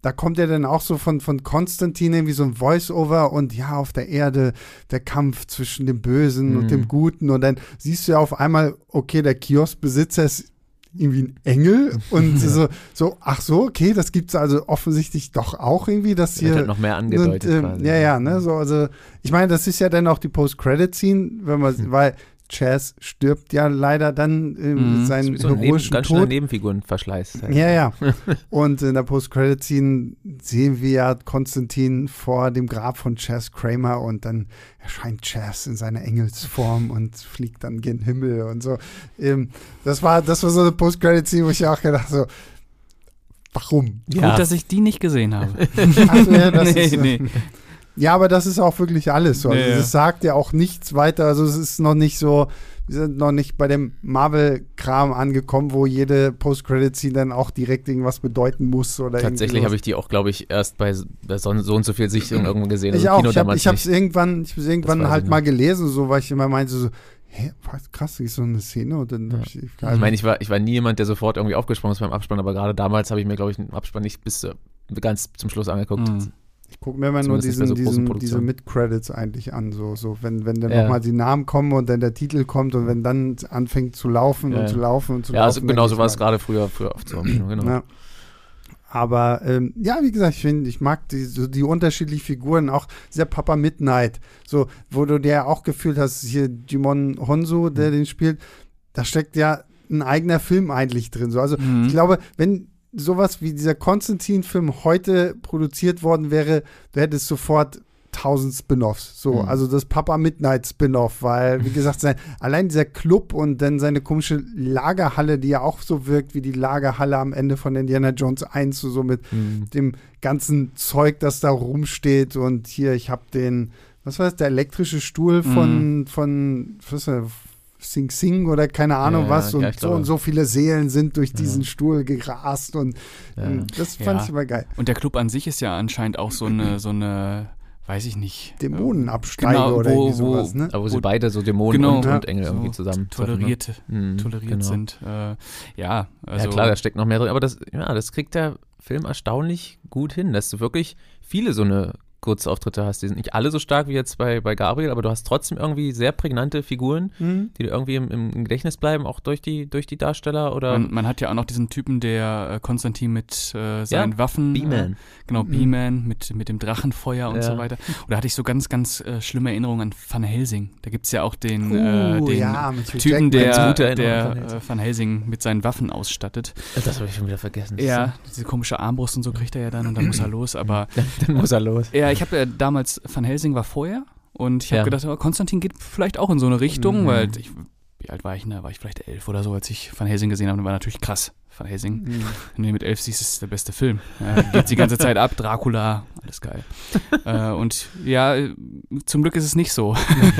da kommt ja dann auch so von, von Konstantin irgendwie so ein Voice-Over und ja, auf der Erde der Kampf zwischen dem Bösen Mhm. und dem Guten und dann siehst du ja auf einmal, okay, der Kioskbesitzer ist irgendwie ein Engel und [LAUGHS] so, so, ach so, okay, das gibt's also offensichtlich doch auch irgendwie, dass Wird hier halt noch mehr angedeutet. und, quasi. ja, ja, ne, so, also, ich meine, das ist ja dann auch die Post-Credit-Scene, wenn man, Hm. weil Chaz stirbt ja leider dann ähm, Mhm. seinen Das ist wie so ein Neben, heroischen ganz schöner Tod. Nebenfigurenverschleiß. halt. Ja, ja. [LAUGHS] Und in der Post-Credit-Scene sehen wir ja Konstantin vor dem Grab von Chaz Kramer und dann erscheint Chaz in seiner Engelsform und fliegt dann gen Himmel und so. Ähm, das war, das war so eine Post-Credit-Scene, wo ich auch gedacht so, warum? Ja. Gut, dass ich die nicht gesehen habe. [LAUGHS] Ach, ja, das [LAUGHS] nee, ist, nee. Ja, aber das ist auch wirklich alles so. Also ja. Das sagt ja auch nichts weiter. Also es ist noch nicht so, wir sind noch nicht bei dem Marvel-Kram angekommen, wo jede Post-Credit-Scene dann auch direkt irgendwas bedeuten muss oder Tatsächlich habe ich die auch, glaube ich, erst bei so bei so so und so viel Sichtungen irgendwo gesehen. ich Also auch. Kino Ich habe ich nicht. irgendwann, ich hab's irgendwann halt ich mal gelesen, so weil ich immer meinte so, hä, was, krass, ist so eine Szene und dann Ja. hab ich, Ich meine, ich war, ich war nie jemand, der sofort irgendwie aufgesprungen ist beim Abspann, aber gerade damals habe ich mir, glaube ich, den Abspann nicht bis äh, ganz zum Schluss angeguckt. Mhm. Ich gucke mir immer nur diesen, so diesen, diese. Mid-Credits eigentlich an, so, so wenn, wenn dann Ja. nochmal die Namen kommen und dann der Titel kommt und wenn dann anfängt zu laufen Ja, und ja. zu laufen und zu Ja, laufen. also dann genau so war es gerade früher, früher oft [CLEARS THROAT] so. Genau. Ja. Aber ähm, ja, wie gesagt, ich finde, ich mag die, so die unterschiedlichen Figuren, auch dieser Papa Midnight, so, wo du dir auch gefühlt hast, hier Jimon Honso, der Mhm. den spielt, da steckt ja ein eigener Film eigentlich drin. So. Also Mhm. ich glaube, wenn sowas wie dieser Konstantin-Film heute produziert worden wäre, wäre das sofort tausend Spin-offs. So, Mhm. also das Papa Midnight Spin-off, weil, wie [LAUGHS] gesagt, sein, allein dieser Club und dann seine komische Lagerhalle, die ja auch so wirkt wie die Lagerhalle am Ende von Indiana Jones 1, so, so mit Mhm. dem ganzen Zeug, das da rumsteht und hier, ich habe den, was war das, der elektrische Stuhl von, von, was ist das, Sing Sing oder keine Ahnung Ja, was und so und so viele Seelen sind durch Ja. diesen Stuhl gerast und Ja. ähm, das fand Ja. ich immer geil. Und der Club an sich ist ja anscheinend auch so eine, so eine, weiß ich nicht. Dämonenabsteiger Genau, oder wo- irgendwie sowas, ne? Aber wo sie Wo- beide so Dämonen Genau. und, Ja. und Engel irgendwie So zusammen Toleriert, Mhm, toleriert genau. sind. Äh, ja, also. ja klar, da steckt noch mehr drin, aber das, ja, das kriegt der Film erstaunlich gut hin, dass du wirklich viele so eine Kurzauftritte hast. Die sind nicht alle so stark wie jetzt bei, bei Gabriel, aber du hast trotzdem irgendwie sehr prägnante Figuren, Mhm. die irgendwie im, im Gedächtnis bleiben, auch durch die, durch die Darsteller oder Man, man hat ja auch noch diesen Typen, der äh, Konstantin mit äh, seinen Ja, Waffen. B-Man. Äh, genau, Mhm. B-Man mit, mit dem Drachenfeuer und Ja. so weiter. Da hatte ich so ganz, ganz äh, schlimme Erinnerungen an Van Helsing. Da gibt es ja auch den, Uh, äh, den ja, Typen, der, der an Van Helsing. äh, Van Helsing mit seinen Waffen ausstattet. Das habe ich schon wieder vergessen. Ja, diese komische Armbrust und so kriegt er ja dann und dann muss er los. Aber [LAUGHS] Dann muss er los. ja, ich habe ja damals, Van Helsing war vorher und ich habe Ja. gedacht, oh, Konstantin geht vielleicht auch in so eine Richtung, Mhm. weil ich, wie alt war ich da? War ich vielleicht elf oder so, als ich Van Helsing gesehen habe. Und war natürlich krass. Van Helsing. Mhm. Wenn du mit elf siehst, ist es der beste Film. Ja, geht die ganze Zeit ab, Dracula, alles geil. äh, und ja, äh, zum Glück ist es nicht so.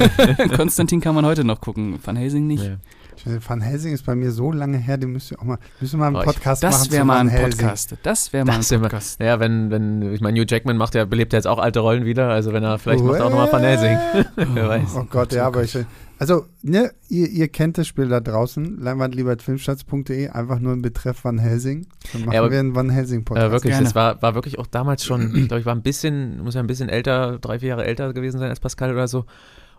[LAUGHS] Konstantin kann man heute noch gucken, Van Helsing nicht. Ja. Ich finde, Van Helsing ist bei mir so lange her, den müsst ihr auch mal, müssen wir mal einen Oh, ich- Podcast machen Das wäre mal ein Helsing. Podcast. Das wäre mal Das ein wär Podcast. Ja, wenn, wenn, ich meine, Hugh Jackman macht ja, belebt ja jetzt auch alte Rollen wieder, also wenn er, vielleicht macht er auch nochmal Van Helsing. [LAUGHS] Wer weiß. Oh Gott, ja, aber ich, also, ne, ihr, ihr kennt das Spiel da draußen, leinwandliebertfilmstarts.de, einfach nur ein Betreff Van Helsing. Dann machen Ja, aber- wir einen Van Helsing Podcast. Äh, wirklich, gerne. das war, war wirklich auch damals schon, ich glaube, ich war ein bisschen, muss ja ein bisschen älter, drei, vier Jahre älter gewesen sein als Pascal oder so.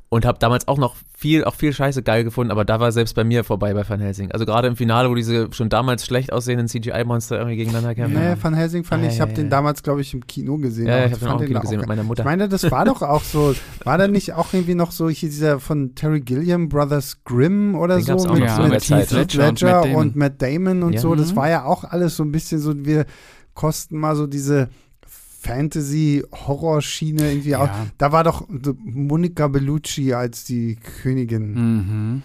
Und habe damals auch noch viel, auch viel Scheiße geil gefunden, aber da war selbst bei mir vorbei bei Van Helsing. Also gerade im Finale, wo diese schon damals schlecht aussehenden CGI-Monster irgendwie gegeneinander kämpfen. Nee, Van Helsing fand Ah, ich, ich ja, habe ja, den ja. damals, glaube ich, im Kino gesehen. Ja, ich habe den auch im Kino gesehen mit meiner Ich Mutter. meine, das war doch auch so, war da nicht auch irgendwie noch so hier dieser von Terry Gilliam, Brothers Grimm oder Den so gab's auch mit, so mit Heath ne? Ledger, und Matt Damon. und Matt Damon und Ja. so. Das war ja auch alles so ein bisschen so, wir kosten mal so diese Fantasy-Horrorschiene irgendwie. Ja. Da war doch so Monica Bellucci als die Königin. Mhm.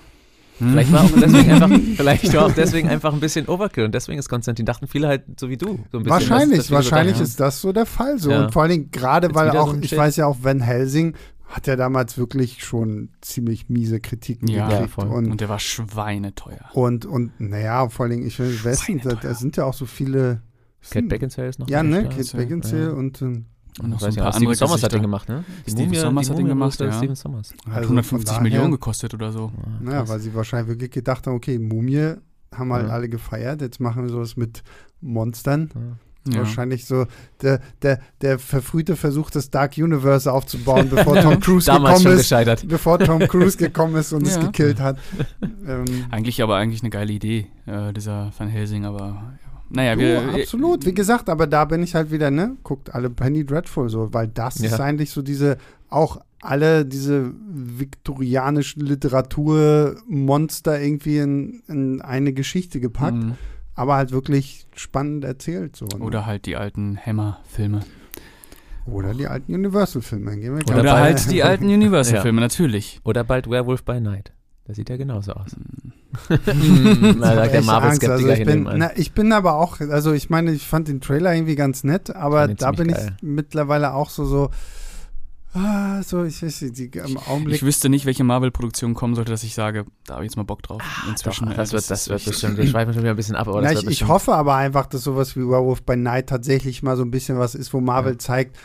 Vielleicht war auch deswegen [LAUGHS] einfach, vielleicht war auch deswegen einfach ein bisschen Overkill und deswegen ist Konstantin, dachten viele halt so wie du. So ein bisschen, Wahrscheinlich, so wahrscheinlich dachten, ist das so der Fall so. Ja. Und vor allen Dingen gerade, weil auch, so ich weiß ja auch, Van Helsing hat ja damals wirklich schon ziemlich miese Kritiken Ja, gekriegt. voll. und, Und der war schweineteuer. und, und, naja, vor allen Dingen, ich will wissen, da, da sind ja auch so viele. Kate Beckinsale ist noch Ja, ne. Kate Beckinsale Ja. und ähm, Und noch so ein paar Steven andere Sommers hat den gemacht, ne? Die Steven Mumie- Sommers die hat den gemacht, ja. Steven Sommers. Hat Also 150 von Millionen gekostet oder so. naja, weil sie wahrscheinlich wirklich gedacht haben, okay, Mumie haben halt Ja. alle gefeiert, jetzt machen wir sowas mit Monstern. Ja. Ja. Wahrscheinlich so der, der, der verfrühte Versuch, das Dark Universe aufzubauen, [LAUGHS] bevor Tom Cruise Damals schon gekommen ist. gescheitert. Bevor Tom Cruise [LAUGHS] gekommen ist und es Ja. gekillt hat. [LAUGHS] Ähm, Eigentlich aber eigentlich eine geile Idee, äh, dieser Van Helsing, aber ja. Naja, du, wir, absolut, wie gesagt, aber da bin ich halt wieder, ne? Guckt alle Penny Dreadful so, weil das Ja. ist eigentlich so diese, auch alle diese viktorianischen Literaturmonster irgendwie in, in eine Geschichte gepackt, Mhm. aber halt wirklich spannend erzählt so. Ne? Oder halt die alten Hammer-Filme. Oder die alten Universal-Filme. Oder Oder, halt die alten [LAUGHS] Universal-Filme, natürlich. Oder bald Werewolf by Night. Das sieht ja genauso aus. Mhm. Na, sagt der. Marvel-Skeptiker also ich bin, na, ich bin aber auch, also ich meine, ich fand den Trailer irgendwie ganz nett, aber da bin ziemlich ich geil. mittlerweile auch so, so, ah, so, ich weiß nicht, die, im Augenblick. Ich wüsste nicht, welche Marvel-Produktion kommen sollte, dass ich sage, da habe ich jetzt mal Bock drauf. Inzwischen. Doch, das äh, wird, das wird bestimmt, wir [CLEARS THROAT] schweifen schon wieder ein bisschen ab, aber Na, das ich, ich hoffe aber einfach, dass sowas wie Werewolf by Night tatsächlich mal so ein bisschen was ist, wo Marvel Ja. zeigt,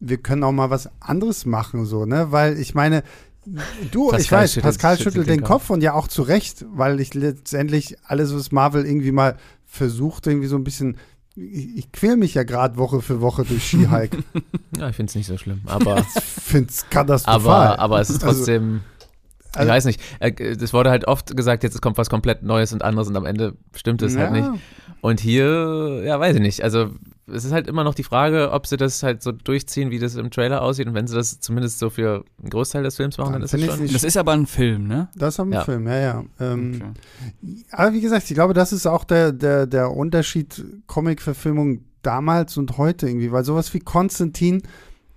wir können auch mal was anderes machen, so, ne? Weil ich meine, Du, Pascal ich weiß, schüttelt- Pascal schüttelt schüttelt den den Kopf und ja auch zu Recht, weil ich letztendlich alles, was Marvel irgendwie mal versucht, irgendwie so ein bisschen. Ich, ich quäl mich ja gerade Woche für Woche durch [LAUGHS] She-Hulk. Ja, ich finde es nicht so schlimm. Aber, [LAUGHS] ich finde es katastrophal. aber, aber es ist Also- trotzdem. ich also- weiß nicht. äh, Es wurde halt oft gesagt, jetzt kommt was komplett Neues und anderes und am Ende stimmt es halt nicht. Und hier, ja, weiß ich nicht. Also, es ist halt immer noch die Frage, ob sie das halt so durchziehen, wie das im Trailer aussieht. Und wenn sie das zumindest so für einen Großteil des Films machen, dann, Dann ist ich schon. nicht Das ist aber ein Film, ne? Das haben wir Ja. Film, ja, ja. Ähm, Okay. Aber wie gesagt, ich glaube, das ist auch der, der, der Unterschied Comic-Verfilmung damals und heute irgendwie, weil sowas wie Konstantin,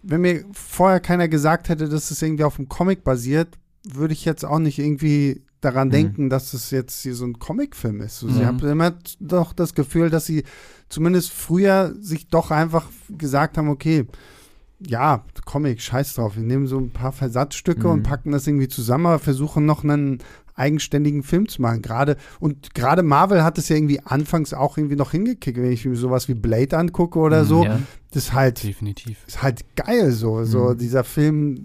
wenn mir vorher keiner gesagt hätte, dass es irgendwie auf dem Comic basiert, würde ich jetzt auch nicht irgendwie daran Mhm. denken, dass es jetzt hier so ein Comicfilm ist. Sie Mhm. haben immer doch das Gefühl, dass sie zumindest früher sich doch einfach gesagt haben, okay, ja, Comic, scheiß drauf. Wir nehmen so ein paar Versatzstücke Mhm. und packen das irgendwie zusammen, aber versuchen noch einen eigenständigen Film zu machen. Gerade, und gerade Marvel hat es ja irgendwie anfangs auch irgendwie noch hingekickt, wenn ich mir sowas wie Blade angucke oder Mhm, so. Ja. Das ist halt, Definitiv. ist halt geil so. So Mhm. dieser Film,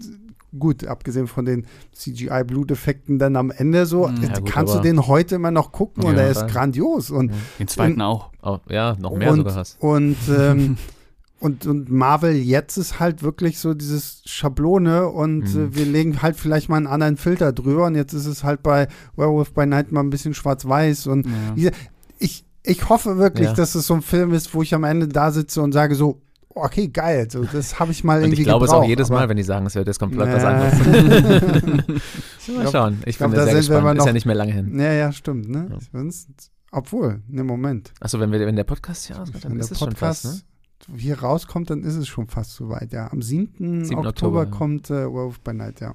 gut, abgesehen von den CGI-Bluteffekten dann am Ende so, Mhm. äh, Ja, gut, kannst du den heute immer noch gucken und Ja, er ist klar. grandios. Und Den zweiten Und- auch. Oh, ja, noch mehr und, sogar hast. Und, ähm, [LAUGHS] und, und Marvel jetzt ist halt wirklich so dieses Schablone und Mhm. äh, wir legen halt vielleicht mal einen anderen Filter drüber und jetzt ist es halt bei Werewolf by Night mal ein bisschen schwarz-weiß und Ja. ich, ich hoffe wirklich, Ja. dass es so ein Film ist, wo ich am Ende da sitze und sage so, okay, geil, so, das habe ich mal Und irgendwie ich glaube es auch jedes Mal, wenn die sagen, es wird jetzt komplett was anderes. [LAUGHS] [LAUGHS] Mal glaub- schauen. Ich, glaub, bin da sehr sind wir gespannt. Ist noch- ja nicht mehr lange hin. Ja, ja, stimmt, ne? Ja. Sonst, obwohl, ne, Moment. Achso, wenn, wir, wenn der Podcast ja auskommt, dann Wenn ist der es schon Podcast fast, ne? hier rauskommt, dann ist es schon fast soweit, ja. Am 7. 7. Oktober, Oktober, ja. kommt äh, Werewolf by Night, ja.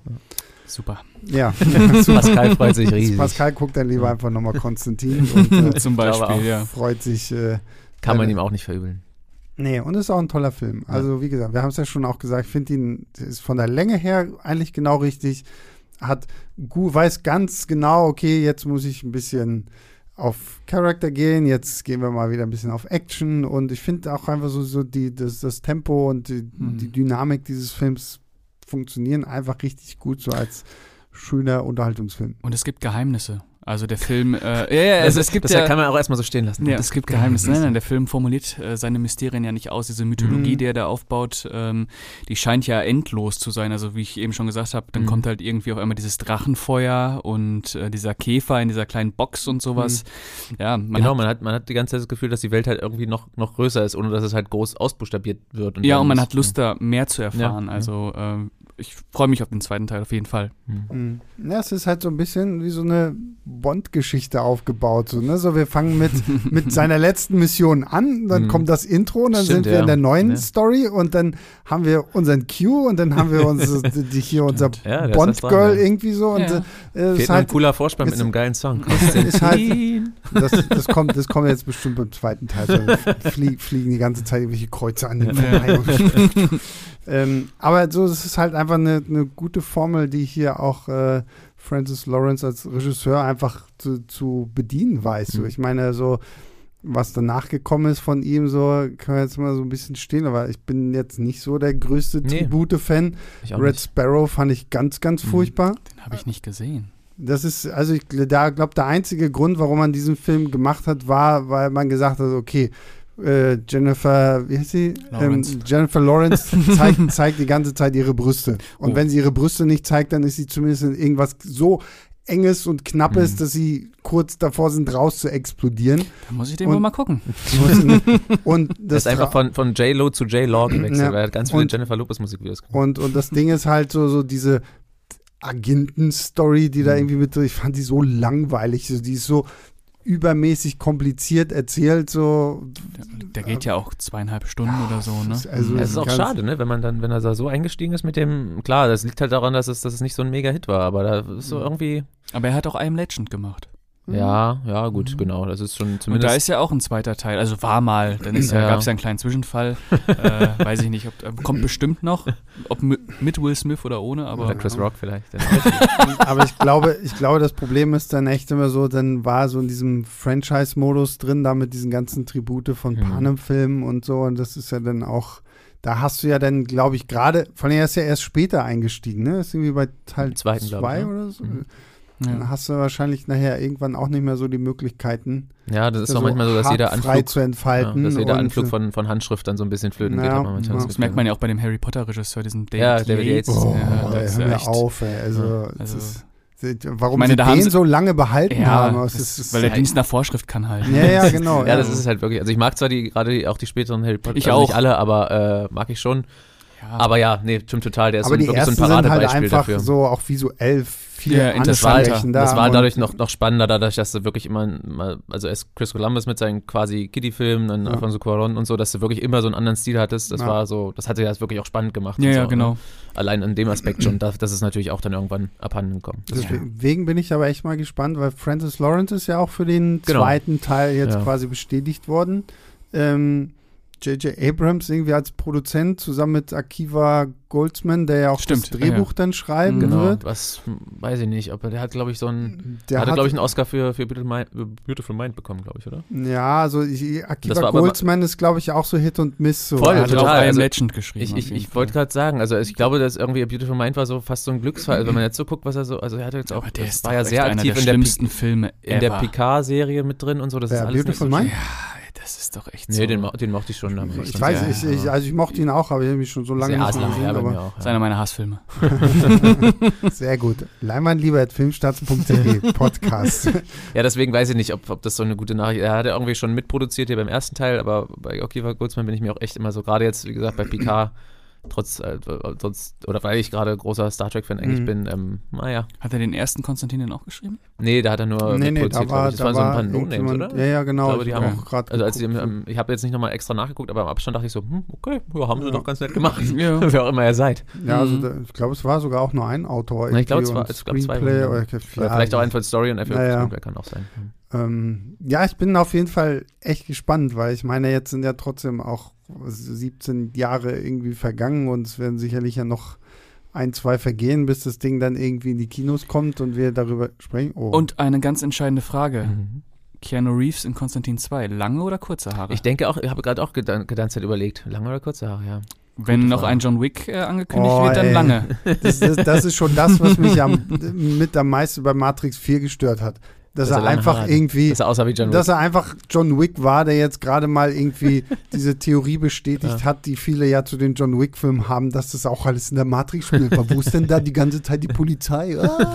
Super. Ja. [LAUGHS] Pascal freut sich riesig. Pascal guckt dann lieber einfach nochmal Konstantin und äh, Zum Beispiel, ja. freut sich. Äh, Kann man ihm auch nicht verübeln. Nee, und ist auch ein toller Film. Also, wie gesagt, wir haben es ja schon auch gesagt, ich finde ihn, ist von der Länge her eigentlich genau richtig. Hat, gu- weiß ganz genau, okay, jetzt muss ich ein bisschen auf Charakter gehen, jetzt gehen wir mal wieder ein bisschen auf Action und ich finde auch einfach so, so die, das, das Tempo und die, Mhm. die Dynamik dieses Films funktionieren einfach richtig gut, so als schöner Unterhaltungsfilm. Und es gibt Geheimnisse. Also der Film, äh, ja, ja, also es gibt das ja, kann man auch erstmal so stehen lassen. Ja, es gibt Geheimnisse. Nein, nein, der Film formuliert äh, seine Mysterien ja nicht aus. Diese Mythologie, Mhm. die er da aufbaut, ähm, die scheint ja endlos zu sein. Also wie ich eben schon gesagt habe, dann Mhm. kommt halt irgendwie auf einmal dieses Drachenfeuer und äh, dieser Käfer in dieser kleinen Box und sowas. Ja, man genau, hat, man hat, man hat die ganze Zeit das Gefühl, dass die Welt halt irgendwie noch, noch größer ist, ohne dass es halt groß ausbuchstabiert wird. ja, dann und man hat Lust da mehr zu erfahren. Ja. Also ähm, ich freue mich auf den zweiten Teil auf jeden Fall. Mhm. Ja, es ist halt so ein bisschen wie so eine Bond-Geschichte aufgebaut. So, ne? so, wir fangen mit, [LAUGHS] mit seiner letzten Mission an, dann Mhm. kommt das Intro und dann Stimmt, sind wir ja. in der neuen Ja. Story und dann haben wir unseren Q und dann haben wir uns, [LAUGHS] die, hier unser Ja, Bond-Girl ja. irgendwie so. Und Ja. äh, Fehlt ist nur ein halt, cooler Vorspann mit einem geilen Song. [LAUGHS] ist halt, das, das, kommt, das kommt jetzt bestimmt im zweiten Teil. So, flie, fliegen die ganze Zeit irgendwelche Kreuze an dem vorbei. ähm, aber so, es ist halt einfach eine, eine gute Formel, die hier auch äh, Francis Lawrence als Regisseur einfach zu, zu bedienen weiß. So. Mhm. Ich meine, so was danach gekommen ist von ihm, so können wir jetzt mal so ein bisschen stehen, aber ich bin jetzt nicht so der größte Nee. Tribute-Fan. Red nicht. Sparrow fand ich ganz, ganz Mhm. furchtbar. Den habe ich nicht gesehen. Das ist, also ich da glaube, der einzige Grund, warum man diesen Film gemacht hat, war, weil man gesagt hat, okay, äh, Jennifer, wie heißt sie? Lawrence. Ähm, Jennifer Lawrence [LAUGHS] zeigt, zeigt die ganze Zeit ihre Brüste. Und Oh. wenn sie ihre Brüste nicht zeigt, dann ist sie zumindest in irgendwas so enges und knappes, Mhm. dass sie kurz davor sind, raus zu explodieren. Da muss ich den Und- wohl mal gucken. [LAUGHS] und [LAUGHS] Das das ist einfach von, von J-Lo zu J-Law [CLEARS THROAT] gewechselt, Ja. weil er hat ganz viele Und- Jennifer Lopez Musikvideos gemacht. Und, und das Ding ist halt so, so diese Agenten-Story, die da Mhm. irgendwie mit, ich fand die so langweilig, so, die ist so übermäßig kompliziert erzählt, so. Der, der geht ja auch zweieinhalb Stunden oder so, ne? Also, Ja, es ist auch schade, ne? wenn man dann, wenn er da so eingestiegen ist mit dem, klar, das liegt halt daran, dass es, dass es nicht so ein Mega-Hit war, aber da ist so Mhm. irgendwie, Aber er hat auch I Am Legend gemacht. Ja, ja, gut, Mhm. genau, das ist schon Und da zumindest, ist ja auch ein zweiter Teil. Also war mal. Dann ist [LAUGHS] ja, Ja. gab es ja einen kleinen Zwischenfall. [LAUGHS] äh, weiß ich nicht, ob äh, kommt bestimmt noch. Ob mi- mit Will Smith oder ohne, aber. oder Chris Rock vielleicht. [LAUGHS] Aber ich glaube, ich glaube, das Problem ist dann echt immer so, dann war so in diesem Franchise-Modus drin, da mit diesen ganzen Tribute von Mhm. Panem-Filmen und so. Und das ist ja dann auch da hast du ja dann, glaube ich, gerade, allem er ist ja erst später eingestiegen, ne? Ist irgendwie bei Teil Im zweiten, glaub ich, zwei ne? oder so. Mhm. Dann Ja. hast du wahrscheinlich nachher irgendwann auch nicht mehr so die Möglichkeiten, Ja, das ist auch manchmal so, dass jeder frei Anflug, zu ja, entfalten. dass jeder Anflug von, von Handschrift dann so ein bisschen flöten geht. Ja, manchmal ja. das Das merkt man ja auch bei dem Harry Potter-Regisseur, diesem David, Ja, David Yates. Oh, Ja, ey, hör ja mir echt- auf, ey. Also, Ja, also- ist, warum meine, sie den sie- so lange behalten Ja, haben. das, ist, weil der ja, Dienst nach Vorschrift kann halt. ja, ja, genau. Ja, das ist es halt wirklich. Also ich mag zwar die gerade die- auch die späteren Harry Potter, Ich also nicht auch. alle, aber äh, mag ich schon. Ja. Aber ja, nee, stimmt total. Der ist aber so, die wirklich so ein sind halt Paradebeispiel einfach dafür. so auch visuell viel Ja, das war, ansprechender. das war dadurch noch, noch spannender, dadurch, dass du wirklich immer, mal, also erst Chris Columbus mit seinen quasi Kiddie-Filmen, dann Ja. Alfonso Cuarón und so, dass du wirklich immer so einen anderen Stil hattest. Das Ja. war so, das hatte ja das wirklich auch spannend gemacht. ja, und ja, so, genau. Ne? Allein in dem Aspekt schon. Das, das ist natürlich auch dann irgendwann abhanden gekommen. Deswegen bin ich aber echt mal gespannt, weil Francis Lawrence ist ja auch für den Genau. zweiten Teil jetzt quasi bestätigt worden. Ähm, J.J. Abrams irgendwie als Produzent zusammen mit Akiva Goldsman, der ja auch Stimmt, das ja, Drehbuch ja. dann schreiben Mhm. Genau, wird. was weiß ich nicht, ob er, der hat, glaube ich, so einen, Der hatte, hat, glaube ich, einen Oscar für, für Beautiful, Mind, bekommen, glaube ich, oder? ja, also ich, Akiva aber- Goldsman ist, glaube ich, auch so Hit und Miss. So. Voll, Er hat auch total, Am also Legend geschrieben. Ich, ich, ich wollte gerade sagen, also ich glaube, dass irgendwie Beautiful Mind war so fast so ein Glücksfall, also wenn man jetzt so guckt, was er so, also er hatte jetzt auch, Aber der ist war ja sehr einer aktiv der in der, Pi- schlimmsten Filme in der ever. Picard-Serie mit drin und so, das Wer, ist alles Beautiful nicht so Mind? Ja, das ist doch echt Nee, so. den, mo- den mochte ich schon damals. ich weiß, ich, ich, also ich mochte ihn auch, aber ich habe mich schon so lange Sehr nicht mehr gesehen. ja, aber auch. Das ist Ja. einer meiner Hassfilme. [LAUGHS] [LAUGHS] Sehr gut. Leinwandlieber.filmstarts.de [LAUGHS] Podcast. ja, deswegen weiß ich nicht, ob, ob das so eine gute Nachricht Er hat ja irgendwie schon mitproduziert hier beim ersten Teil, aber bei Okiva Goldsman bin ich mir auch echt immer so, gerade jetzt, wie gesagt, bei Picard, trotz, äh, trotz oder weil ich gerade großer Star Trek-Fan eigentlich Mhm. bin, ähm, naja. Hat er den ersten Konstantin denn auch geschrieben? Nee, da hat er nur nee, nee, da war. Das da waren so ein paar No-Names, oder? Ja, ja, genau. Ich glaube, die haben auch gerade Also als sie, ähm, ich habe jetzt nicht nochmal extra nachgeguckt, aber am Abstand dachte ich so, hm, okay, ja, haben sie Ja. doch ganz nett gemacht. [LAUGHS] Ja. [LAUGHS] Wer auch immer ihr seid. Ja, also Mhm. da, ich glaube, es war sogar auch nur ein Autor. Na, ich glaube, es war- es gab zwei oder, Oder ja, vielleicht auch einfach Story und einfach Naja. Screenplay kann auch sein. Ähm, ja, ich bin auf jeden Fall echt gespannt, weil ich meine, jetzt sind ja trotzdem auch 17 Jahre irgendwie vergangen und es werden sicherlich ja noch ein, zwei vergehen, bis das Ding dann irgendwie in die Kinos kommt und wir darüber sprechen. Oh. Und eine ganz entscheidende Frage. Mhm. Keanu Reeves in Konstantin 2. Lange oder kurze Haare? Ich denke auch, ich habe gerade auch gedan Zeit überlegt, lange oder kurze Haare, ja. Wenn noch Frage. ein John Wick äh, angekündigt Oh, wird, dann ey. lange. das, das, das ist schon das, was mich am, [LAUGHS] mit am meisten bei Matrix 4 gestört hat. Dass, Dass er er einfach Haare hat. irgendwie, Das sah aussah wie John dass Wick. er einfach John Wick war, der jetzt gerade mal irgendwie [LAUGHS] diese Theorie bestätigt Ja. hat, die viele ja zu den John Wick-Filmen haben, dass das auch alles in der Matrix spielt. Aber wo ist denn da die ganze Zeit die Polizei? Ah. [LAUGHS]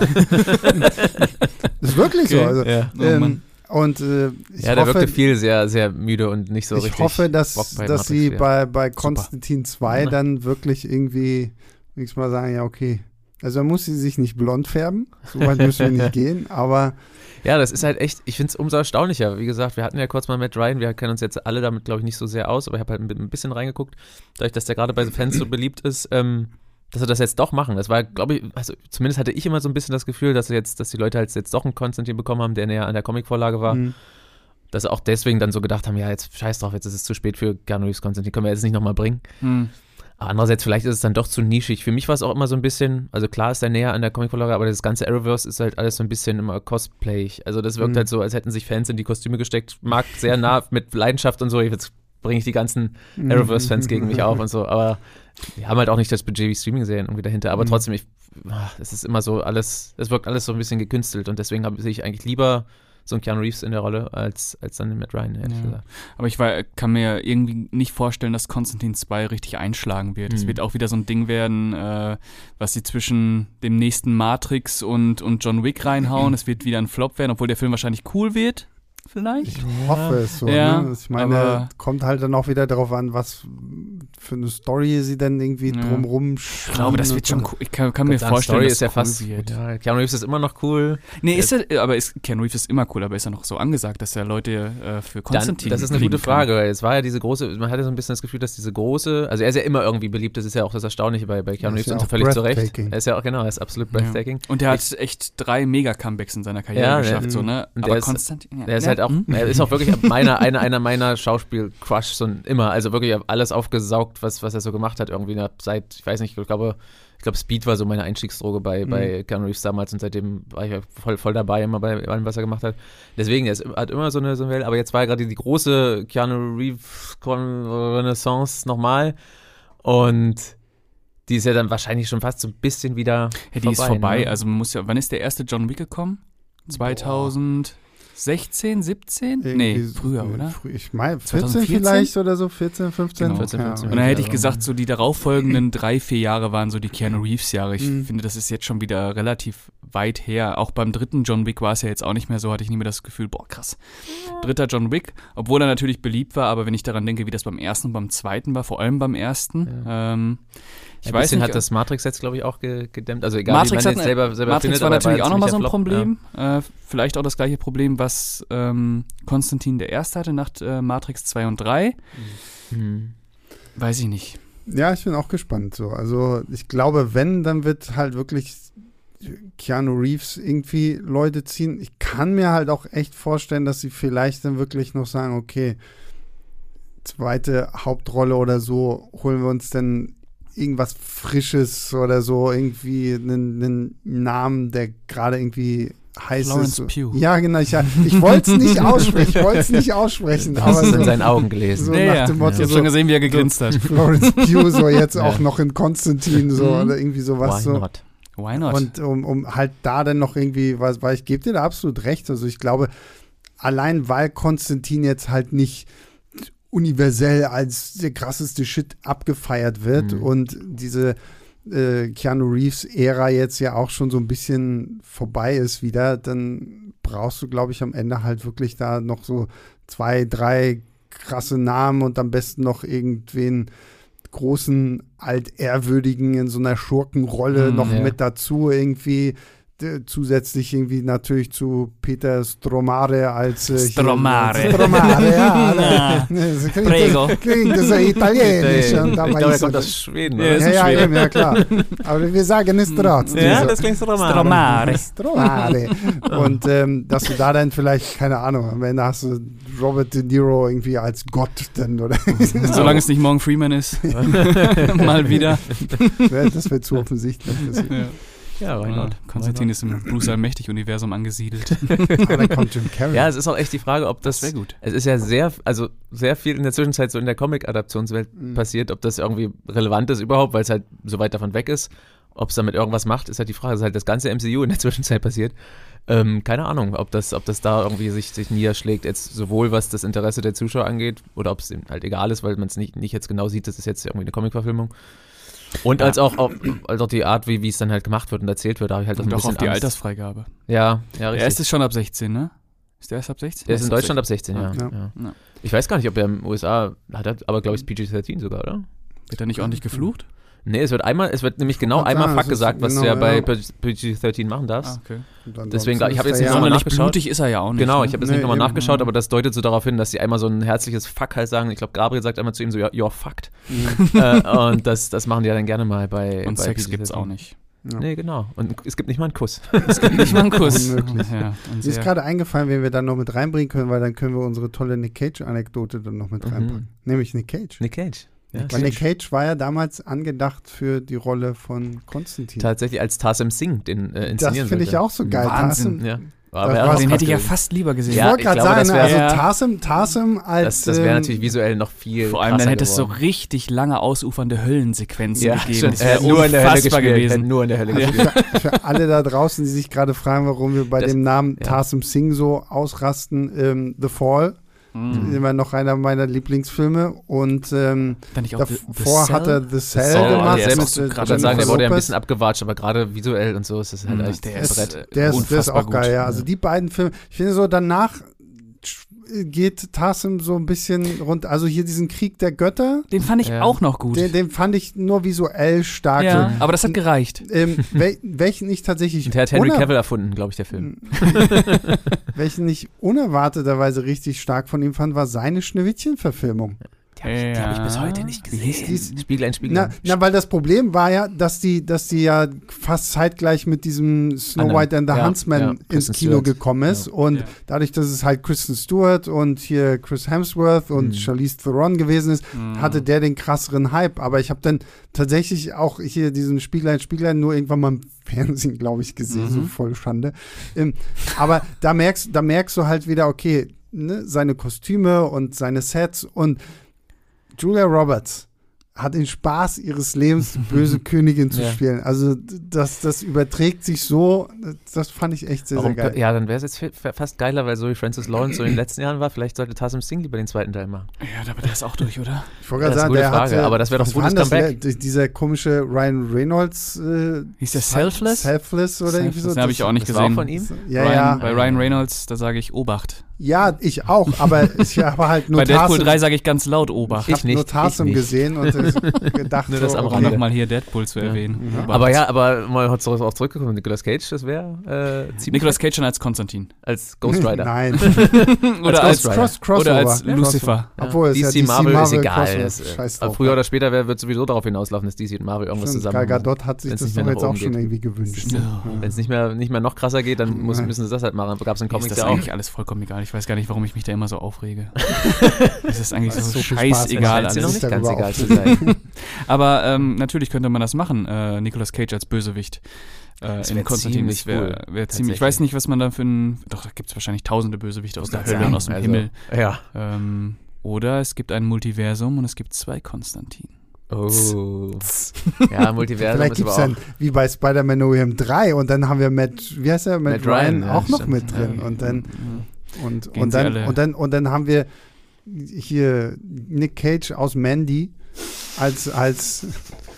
das ist wirklich so. Okay. Also, Ja. Oh ähm, und äh, ich ja, der hoffe, wirkte viel sehr, sehr müde und nicht so ich richtig. hoffe, dass, Bock bei dass Matrix sie 4. bei, bei Konstantin 2 Ja. dann wirklich irgendwie nächstes Mal sagen, ja, okay. Also da muss sie sich nicht blond färben, so weit müssen wir nicht [LAUGHS] gehen, aber Ja, das ist halt echt, ich finde es umso erstaunlicher. Wie gesagt, wir hatten ja kurz mal Matt Ryan, wir kennen uns jetzt alle damit, glaube ich, nicht so sehr aus, aber ich habe halt ein bisschen reingeguckt, dadurch, dass der gerade bei den Fans so beliebt ist, ähm, dass sie das jetzt doch machen. Das war, glaube ich, also zumindest hatte ich immer so ein bisschen das Gefühl, dass sie jetzt, dass die Leute halt jetzt doch einen Konstantin bekommen haben, der näher an der Comicvorlage war, mh, dass sie auch deswegen dann so gedacht haben, ja, jetzt scheiß drauf, jetzt ist es zu spät für Reeves Konstantin, können wir jetzt nicht nochmal bringen. Hm. Andererseits, vielleicht ist es dann doch zu nischig. Für mich war es auch immer so ein bisschen, also klar ist er näher an der Comicvorlage, aber das ganze Arrowverse ist halt alles so ein bisschen immer cosplayig. Also das wirkt Mhm. halt so, als hätten sich Fans in die Kostüme gesteckt. Mag sehr nah [LAUGHS] mit Leidenschaft und so. Jetzt bringe ich die ganzen Mhm. Arrowverse-Fans gegen mich auf und so. Aber die haben halt auch nicht das Budget wie Streaming-Serien irgendwie dahinter. Aber Mhm. trotzdem, ich, ah, es ist immer so alles, es wirkt alles so ein bisschen gekünstelt und deswegen habe ich eigentlich lieber so einen Keanu Reeves in der Rolle als, als dann Matt Ryan, Ja. gesagt. Aber ich war, kann mir irgendwie nicht vorstellen, dass Konstantin 2 richtig einschlagen wird. Es Mhm. wird auch wieder so ein Ding werden, äh, was sie zwischen dem nächsten Matrix und, und John Wick reinhauen. [CLEARS THROAT] es wird wieder ein Flop werden, obwohl der Film wahrscheinlich cool wird. Vielleicht. Ich hoffe es so. Ja, ne? Ich meine, kommt halt dann auch wieder darauf an, was für eine Story sie dann irgendwie Ja. drumrum Ich glaube, das wird schon cool. Ich kann, kann mir Dann vorstellen, Story dass ist ja es fast, cool wird. ja, Keanu Reeves ist immer noch cool. Nee, ist er, aber ist, Keanu Reeves ist immer cool, aber ist er noch so angesagt, dass er Leute äh, für Dann, Konstantin das ist eine gute kann? Frage, weil es war ja diese große, man hatte so ein bisschen das Gefühl, dass diese große, also er ist ja immer irgendwie beliebt, das ist ja auch das Erstaunliche bei, bei Keanu Er ist Reeves ja und auch völlig zu Recht. Er ist ja auch, genau, er ist absolut Ja. breathtaking. Und er hat echt drei Mega-Comebacks in seiner Karriere Ja, geschafft, so, ne? und Aber der ist- Konstantin. ja, Er ist ja, halt auch, hm? er ist auch wirklich meiner, einer, einer meiner Schauspiel-Crush so immer, also wirklich alles aufgesaugt, was, was er so gemacht hat, irgendwie seit, ich weiß nicht, ich glaube, ich glaube, Speed war so meine Einstiegsdroge bei, Mhm. bei Keanu Reeves damals und seitdem war ich voll, voll dabei, immer bei allem, was er gemacht hat. Deswegen, er ist, hat immer so eine, so eine Welle, aber jetzt war ja gerade die große Keanu Reeves Renaissance nochmal. Und die ist ja dann wahrscheinlich schon fast so ein bisschen wieder Ja, die ist vorbei. ne? Also man muss ja, wann ist der erste John Wick gekommen? 2016, 17? Nee, Irgendwie früher, so, oder? frü- Ich meine, 14 2014? vielleicht oder so, 14, 15. Genau. 14, 15. Und dann hätte ich Ja. gesagt, so die darauffolgenden [CLEARS THROAT] drei, vier Jahre waren so die Keanu Reeves-Jahre. Ich Mhm. finde, das ist jetzt schon wieder relativ weit her. Auch beim dritten John Wick war es ja jetzt auch nicht mehr so, hatte ich nie mehr das Gefühl, boah, krass. Dritter John Wick, obwohl er natürlich beliebt war, aber wenn ich daran denke, wie das beim ersten und beim zweiten war, vor allem beim ersten, ähm, ich Ich weiß bisschen nicht, hat das Matrix jetzt, glaube ich, auch ge gedämmt. Also egal, Matrix wie man hat jetzt ne- selber, selber Matrix findet, war natürlich auch nochmal so ein Problem. Äh, vielleicht auch das gleiche Problem, was ähm, Konstantin der Erste hatte nach äh, Matrix 2 und 3. Ja. Hm. Weiß ich nicht. Ja, ich bin auch gespannt so. Also ich glaube, wenn, dann wird halt wirklich Keanu Reeves irgendwie Leute ziehen. Ich kann mir halt auch echt vorstellen, dass sie vielleicht dann wirklich noch sagen, okay, zweite Hauptrolle oder so, holen wir uns dann irgendwas Frisches oder so, irgendwie einen, einen Namen, der gerade irgendwie heiß Florence ist. Pugh. Ja, genau. Ich, ich wollte es nicht [LAUGHS] aussprechen. Ich wollte es nicht aussprechen. Hast Aber so, in seinen Augen gelesen. so Ja, nach dem Motto, Ich habe so, schon gesehen, wie er gegrinst hat. Florence Pugh so jetzt [LAUGHS] Ja. auch noch in Konstantin so Mhm. oder irgendwie sowas Why so. not? Why not? Und um, um halt da dann noch irgendwie, was, weil ich gebe dir da absolut recht. Also ich glaube, allein weil Konstantin jetzt halt nicht universell als der krasseste Shit abgefeiert wird Mhm. und diese äh, Keanu Reeves-Ära jetzt ja auch schon so ein bisschen vorbei ist wieder, dann brauchst du, glaube ich, am Ende halt wirklich da noch so zwei, drei krasse Namen und am besten noch irgendwen großen, altehrwürdigen in so einer Schurkenrolle Mhm, noch ja. mit dazu irgendwie. D- Zusätzlich irgendwie natürlich zu Peter Stromare als äh, hier- Stromare. Stromare, ja. [LAUGHS] Das klingt, prego. Das klingt so italienisch. Ich und dabei glaube, er ist kommt aus Schweden. Ja, ja, ja, eben, ja klar. Aber wir sagen es trotzdem. Ja, so. das klingt so romantisch. Stromare. Stromare. [LAUGHS] Und ähm, dass du da dann vielleicht, keine Ahnung, am Ende hast du Robert De Niro irgendwie als Gott dann, oder? [LAUGHS] Solange es nicht Morgan Freeman ist. Mal wieder. das wäre zu offensichtlich. Das- Ja. Ja, why Ja? Konstantin ist im Bruce Allmächtig-Universum angesiedelt. [LAUGHS] Aber dann kommt Jim Carrey. Ja, es ist auch echt die Frage, ob das, Das wäre gut. es ist ja sehr, also sehr viel in der Zwischenzeit so in der Comic-Adaptionswelt Mhm. passiert, ob das irgendwie relevant ist überhaupt, weil es halt so weit davon weg ist. Ob es damit irgendwas macht, ist halt die Frage. Es ist halt das ganze MCU in der [LAUGHS] Zwischenzeit passiert. Ähm, keine Ahnung, ob das, ob das da irgendwie sich, sich niederschlägt, jetzt sowohl was das Interesse der Zuschauer angeht, oder ob es ihm halt egal ist, weil man es nicht, nicht jetzt genau sieht, das ist jetzt irgendwie eine Comic-Verfilmung. Und als auch, auch, [CLEARS THROAT] als auch die Art, wie, wie es dann halt gemacht wird und erzählt wird, da habe ich halt auch Und ein auch bisschen auf die Angst. Altersfreigabe. Ja, ja, Der richtig. erste ist schon ab 16, ne? Ist der erst ab 16? Der ist in Deutschland ab 16, ja. Ja. ja. Ja. Ich weiß gar nicht, ob er im USA hat, er, aber glaube ich PG-13 sogar, oder? Wird er nicht ordentlich geflucht? Nee, es wird einmal, es wird nämlich genau einmal sagen, es ist gesagt, was genau, du ja bei ja. PG-13 machen darfst. Ah, okay. Deswegen, ich habe ist jetzt nicht ja, nochmal nachgeschaut. blutig ist er ja auch nicht. Genau, ne? ich habe jetzt Nee, nicht nochmal nachgeschaut, aber das deutet so darauf hin, dass sie einmal so ein herzliches Fuck halt sagen. Ich glaube, Gabriel sagt einmal zu ihm so, "Ja, you're fucked. Mhm. [LAUGHS] äh, und das, das machen die ja dann gerne mal bei Und bei Sex PG-13. gibt's auch nicht. Ja. Nee, genau. Und es gibt nicht mal einen Kuss. [LAUGHS] Nicht mal einen Kuss. [LAUGHS] Unmöglich. Ja, und Mir ist gerade eingefallen, wen wir dann noch mit reinbringen können, weil dann können wir unsere tolle Nick Cage-Anekdote dann noch mit Mhm. reinpacken. Nämlich Nick Cage. Nick Cage. Ja, Weil Nick Cage war ja damals angedacht für die Rolle von Konstantin. Tatsächlich als Tarsem Singh den äh, Das inszenieren finde ich auch so geil. Wahnsinn. Tarsem, Ja. Das Aber den hätte ich ja fast lieber gesehen. ich Ja, wollte gerade sagen, das wär- also. Tarsem, Tarsem als Das, das wäre ähm, natürlich visuell noch viel Vor allem, dann hätte es so richtig lange ausufernde Höllensequenzen ja, gegeben. Das wäre Äh, nur in der Hölle gespielt. gewesen. Nur in der Hölle Ja. gespielt. für, für alle da draußen, die sich gerade fragen, warum wir bei Das- dem Namen ja. Tarsem Singh so ausrasten, ähm, The Fall, Mhm. immer noch einer meiner Lieblingsfilme und ähm, The- The davor Cell? hat er The Cell Cell, gemacht. der ist mit, auch so äh, Ich würde sagen, der wurde ja ein bisschen abgewatscht, aber gerade visuell und so ist es halt Mhm, echt der ist, Brett. äh, Der ist, der ist unfassbar auch geil, gut. ja. Also die beiden Filme, ich finde so danach geht Tarsem so ein bisschen rund, also hier diesen Krieg der Götter, Den fand ich Ja. auch noch gut. den, den fand ich nur visuell stark. ja, aber das hat gereicht. Ähm, wel, welchen ich tatsächlich Und der hat Henry Cavill erfunden, glaube ich, der Film. [LAUGHS] welchen ich unerwarteterweise richtig stark von ihm fand, war seine Schneewittchen-Verfilmung. Die habe ich, die hab ich bis heute nicht Wie hieß gesehen. dies? Spieglein, Spieglein. Na, na, weil das Problem war ja, dass die, dass die ja fast zeitgleich mit diesem Snow. White and the Ja, Huntsman ja, ins Kino Stewart. gekommen ist. Ja. Und Ja. dadurch, dass es halt Kristen Stewart und hier Chris Hemsworth und Mhm. Charlize Theron gewesen ist, Mhm. hatte der den krasseren Hype. Aber ich habe dann tatsächlich auch hier diesen Spieglein, Spieglein nur irgendwann mal im [LAUGHS] Fernsehen, glaube ich, gesehen. So Mhm. voll Schande. Ähm, aber da merkst, da merkst du halt wieder, okay, ne, seine Kostüme und seine Sets und Julia Roberts hat den Spaß ihres Lebens, die böse [LAUGHS] Königin zu Ja. spielen. Also das, das überträgt sich so, das fand ich echt sehr, Warum, sehr geil. ja, dann wäre es jetzt fa- fast geiler, weil so wie Francis Lawrence so in den letzten Jahren war. Vielleicht sollte Tassim Singh lieber den zweiten Teil machen. Ja, aber der ist auch durch, oder? Ich wollte gerade Das ist sagen, eine der gute Frage, hatte, aber das wäre doch ein war gutes das, Comeback. der- Dieser komische Ryan Reynolds. Äh, Hieß der Selfless? Selfless oder irgendwie so. Den habe ich auch nicht Das war auch gesehen. von ihm? Ja, Ryan, ja. Bei Ryan Reynolds, da sage ich Obacht. Ja, ich auch, aber [LAUGHS] ich habe halt nur Bei Deadpool Tarsim- 3 sage ich ganz laut Obacht. Ich habe nur nicht. gesehen und [LAUGHS] äh, gedacht, Nur das so, am Um Rande. nochmal hier Deadpool zu erwähnen. Ja. Obacht. Aber ja, aber mal auch zurückgekommen, Nicolas Cage, das wäre äh, ziemlich Nicolas Cage schon als Konstantin. als Ghost Rider. [LAUGHS] Nein, Oder Als als, Ghost Cross, oder als Lucifer. Ja. Obwohl, es DC, ja DC Marvel, ist Marvel egal. Crossover. Das, äh, Scheiß aber drauf. früher oder später wär- wird sowieso darauf hinauslaufen, dass DC und Marvel irgendwas Stimmt, zusammen Gal Gadot hat sich das doch jetzt auch schon irgendwie gewünscht. Wenn es nicht mehr, nicht mehr noch krasser geht, dann müssen sie das halt machen. Gab es ist das ja auch. eigentlich alles vollkommen egal. Ich weiß gar nicht, warum ich mich da immer so aufrege. [LAUGHS] Das ist eigentlich Das ist so, so Spaß. scheißegal Scheint sie noch alles. nicht ganz egal zu [LAUGHS] sein. Aber ähm, natürlich könnte man das machen, äh, Nicolas Cage als Bösewicht. Äh, in Konstantin, ziemlich das wär, wär ziemlich. Ich weiß nicht, was man da für ein. Doch, da gibt es wahrscheinlich tausende Bösewichte aus der Hölle und aus dem also, Himmel. Ja. Ähm, oder es gibt ein Multiversum und es gibt zwei Konstantin. Oh. Ja, Multiversum Vielleicht ist gibt aber es auch. dann, wie bei Spider-Man No Way Home 3 und dann haben wir Matt, wie heißt er, Matt, Matt Ryan, Ryan, ja, auch noch stimmt. mit drin. Ja. Und dann, und, Gehen und, dann, und, dann, und dann haben wir hier Nick Cage aus Mandy als, als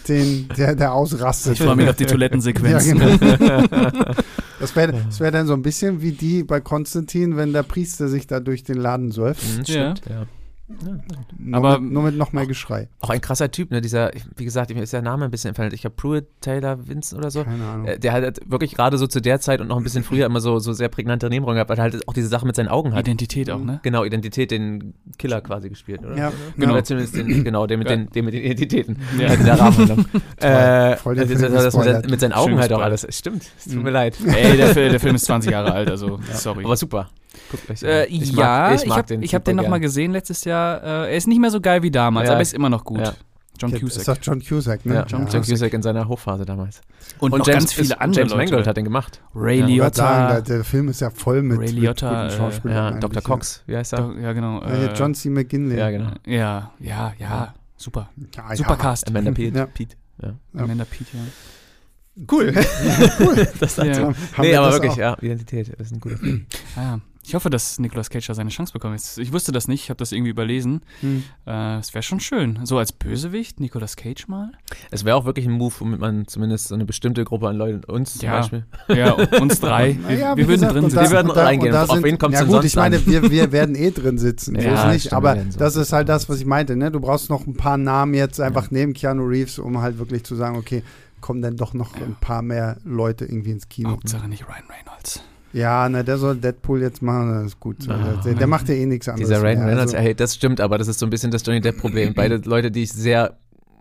den, der, der ausrastet. Ich freue mich auf die [LAUGHS] Ja, Toilettensequenz. genau. [LAUGHS] Das wäre das wär dann so ein bisschen wie die bei Konstantin, wenn der Priester sich da durch den Laden säuft. Mhm, Ja. stimmt, ja. Ja. Nur, Aber- mit, nur mit noch mehr Geschrei. Auch ein krasser Typ, ne? Dieser, wie gesagt, mir ist der Name ein bisschen entfernt. Ich habe Pruitt Taylor Vincent oder so. Keine Ahnung. Äh, Der hat halt wirklich gerade so zu der Zeit und noch ein bisschen früher immer so, so sehr prägnante Nebenrollen gehabt, weil er halt auch diese Sache mit seinen Augen hat. Identität auch, ne? Genau, Identität, den Killer quasi gespielt, oder? Ja, Genau, ja. zumindest den, genau, den mit, Ja. den, den mit den Identitäten. Ja. in der Rahmenhandlung. [LAUGHS] äh, voll den also Film das, mit, mit seinen Augen Schön halt auch alles. Stimmt, es tut Mhm. mir leid. Ey, der, Film- der Film ist 20 Jahre alt, also sorry. Aber super. Guckt euch Äh, ich ja, mag, ich ich, mag hab, den ich habe den nochmal gesehen letztes Jahr. Äh, er ist nicht mehr so geil wie damals, Ja. aber er ist immer noch gut. Ja. John Das ist Cusack. doch John Cusack, ne? Ja, John John Cusack in seiner Hochphase damals. Und, noch James, ganz viele ist- andere James Leute. Mangold hat den gemacht. Ray Ja. Ich wollte sagen, Liotta. der, der Film ist ja voll mit, Ray mit Liotta, guten äh, Schauspielern. Ja, eigentlich, Dr. Cox, wie heißt er? Do- Ja, genau. Ja. Ja, äh, John C. McGinley. Ja, genau. Ja, ja, ja, super. Ja, Super ja. Cast. Amanda Pete. Ja. Pete. Ja. Ja. Amanda Pete, ja. Cool. [LAUGHS] das Ja. Haben Nee, wir aber das wirklich, auch? ja, Identität ist ein guter Film. Ah, ja. Ich hoffe, dass Nicolas Cage da seine Chance bekommt. Ich wusste das nicht, ich habe das irgendwie überlesen. Hm. Äh, Es wäre schon schön. So als Bösewicht, Nicolas Cage mal. Es wäre auch wirklich ein Move, womit man zumindest so eine bestimmte Gruppe an Leuten, uns zum Ja. Beispiel, Ja, uns [LAUGHS] drei. Wir, Naja, wir würden gesagt, drin sitzen. da- Wir werden da- reingehen. da Auf sind- wen kommt's ja, denn gut, sonst ich meine, wir, wir werden eh drin sitzen. [LAUGHS] so Ja, ist nicht. stimmt, aber so. das ist halt das, was ich meinte. Ne? Du brauchst noch ein paar Namen jetzt einfach neben Keanu Reeves, um halt wirklich zu sagen, okay, kommen dann doch noch ein paar mehr Leute irgendwie ins Kino. Hauptsache nicht Ryan Reynolds. Ja, na, der soll Deadpool jetzt machen, das ist gut. Ah, der, der macht ja eh nichts anderes. Dieser Ryan. Reynolds, Also, hey, das stimmt, aber das ist so ein bisschen das Johnny Depp-Problem. [CLEARS THROAT] Beide Leute, die ich sehr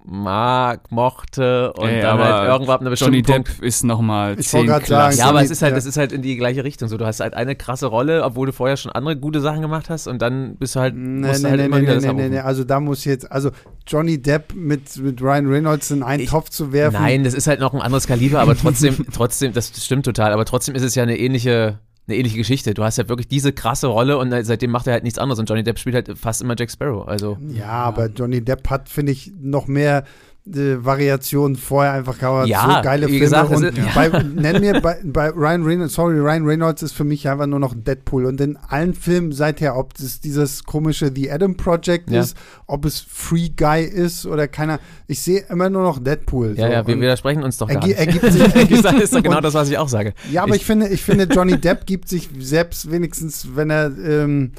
mag, mochte und Ey, dann aber halt irgendwann ab einem Johnny bestimmten Depp ist nochmal zehn Klassen. Ja, aber Johnny- es ist halt, ja. das ist halt in die gleiche Richtung. So, du hast halt eine krasse Rolle, obwohl du vorher schon andere gute Sachen gemacht hast und dann bist du halt, Nee, musst nee, du halt nee, immer nee, wieder nee, das nee, abrufen. nee, also da muss jetzt, also Johnny Depp mit, mit Ryan Reynolds in einen Ich- Topf zu werfen. Nein, das ist halt noch ein anderes Kaliber, aber trotzdem, [LAUGHS] trotzdem, das stimmt total, aber trotzdem ist es ja eine ähnliche, eine ähnliche Geschichte. Du hast ja wirklich diese krasse Rolle und seitdem macht er halt nichts anderes und Johnny Depp spielt halt fast immer Jack Sparrow. Also, Ja, aber Johnny Depp hat, finde ich, noch mehr äh, Variationen vorher einfach gehabt. Ja, so geile Filme. gesagt, das und ist- ja. bei, nenn mir bei, bei Ryan Reynolds, sorry, Ryan Reynolds ist für mich einfach nur noch Deadpool. Und in allen Filmen seither, ob es dieses komische The Adam Project Ja. ist, ob es Free Guy ist oder keiner, ich sehe immer nur noch Deadpool. ja, so. ja, wir Und widersprechen uns doch gar nicht. ergibt [LAUGHS] sich, Wie ergibt, gesagt, ist doch genau und- das, was ich auch sage. Ja, aber Ich- ich, finde, ich finde, Johnny Depp gibt sich selbst wenigstens, wenn er, ähm,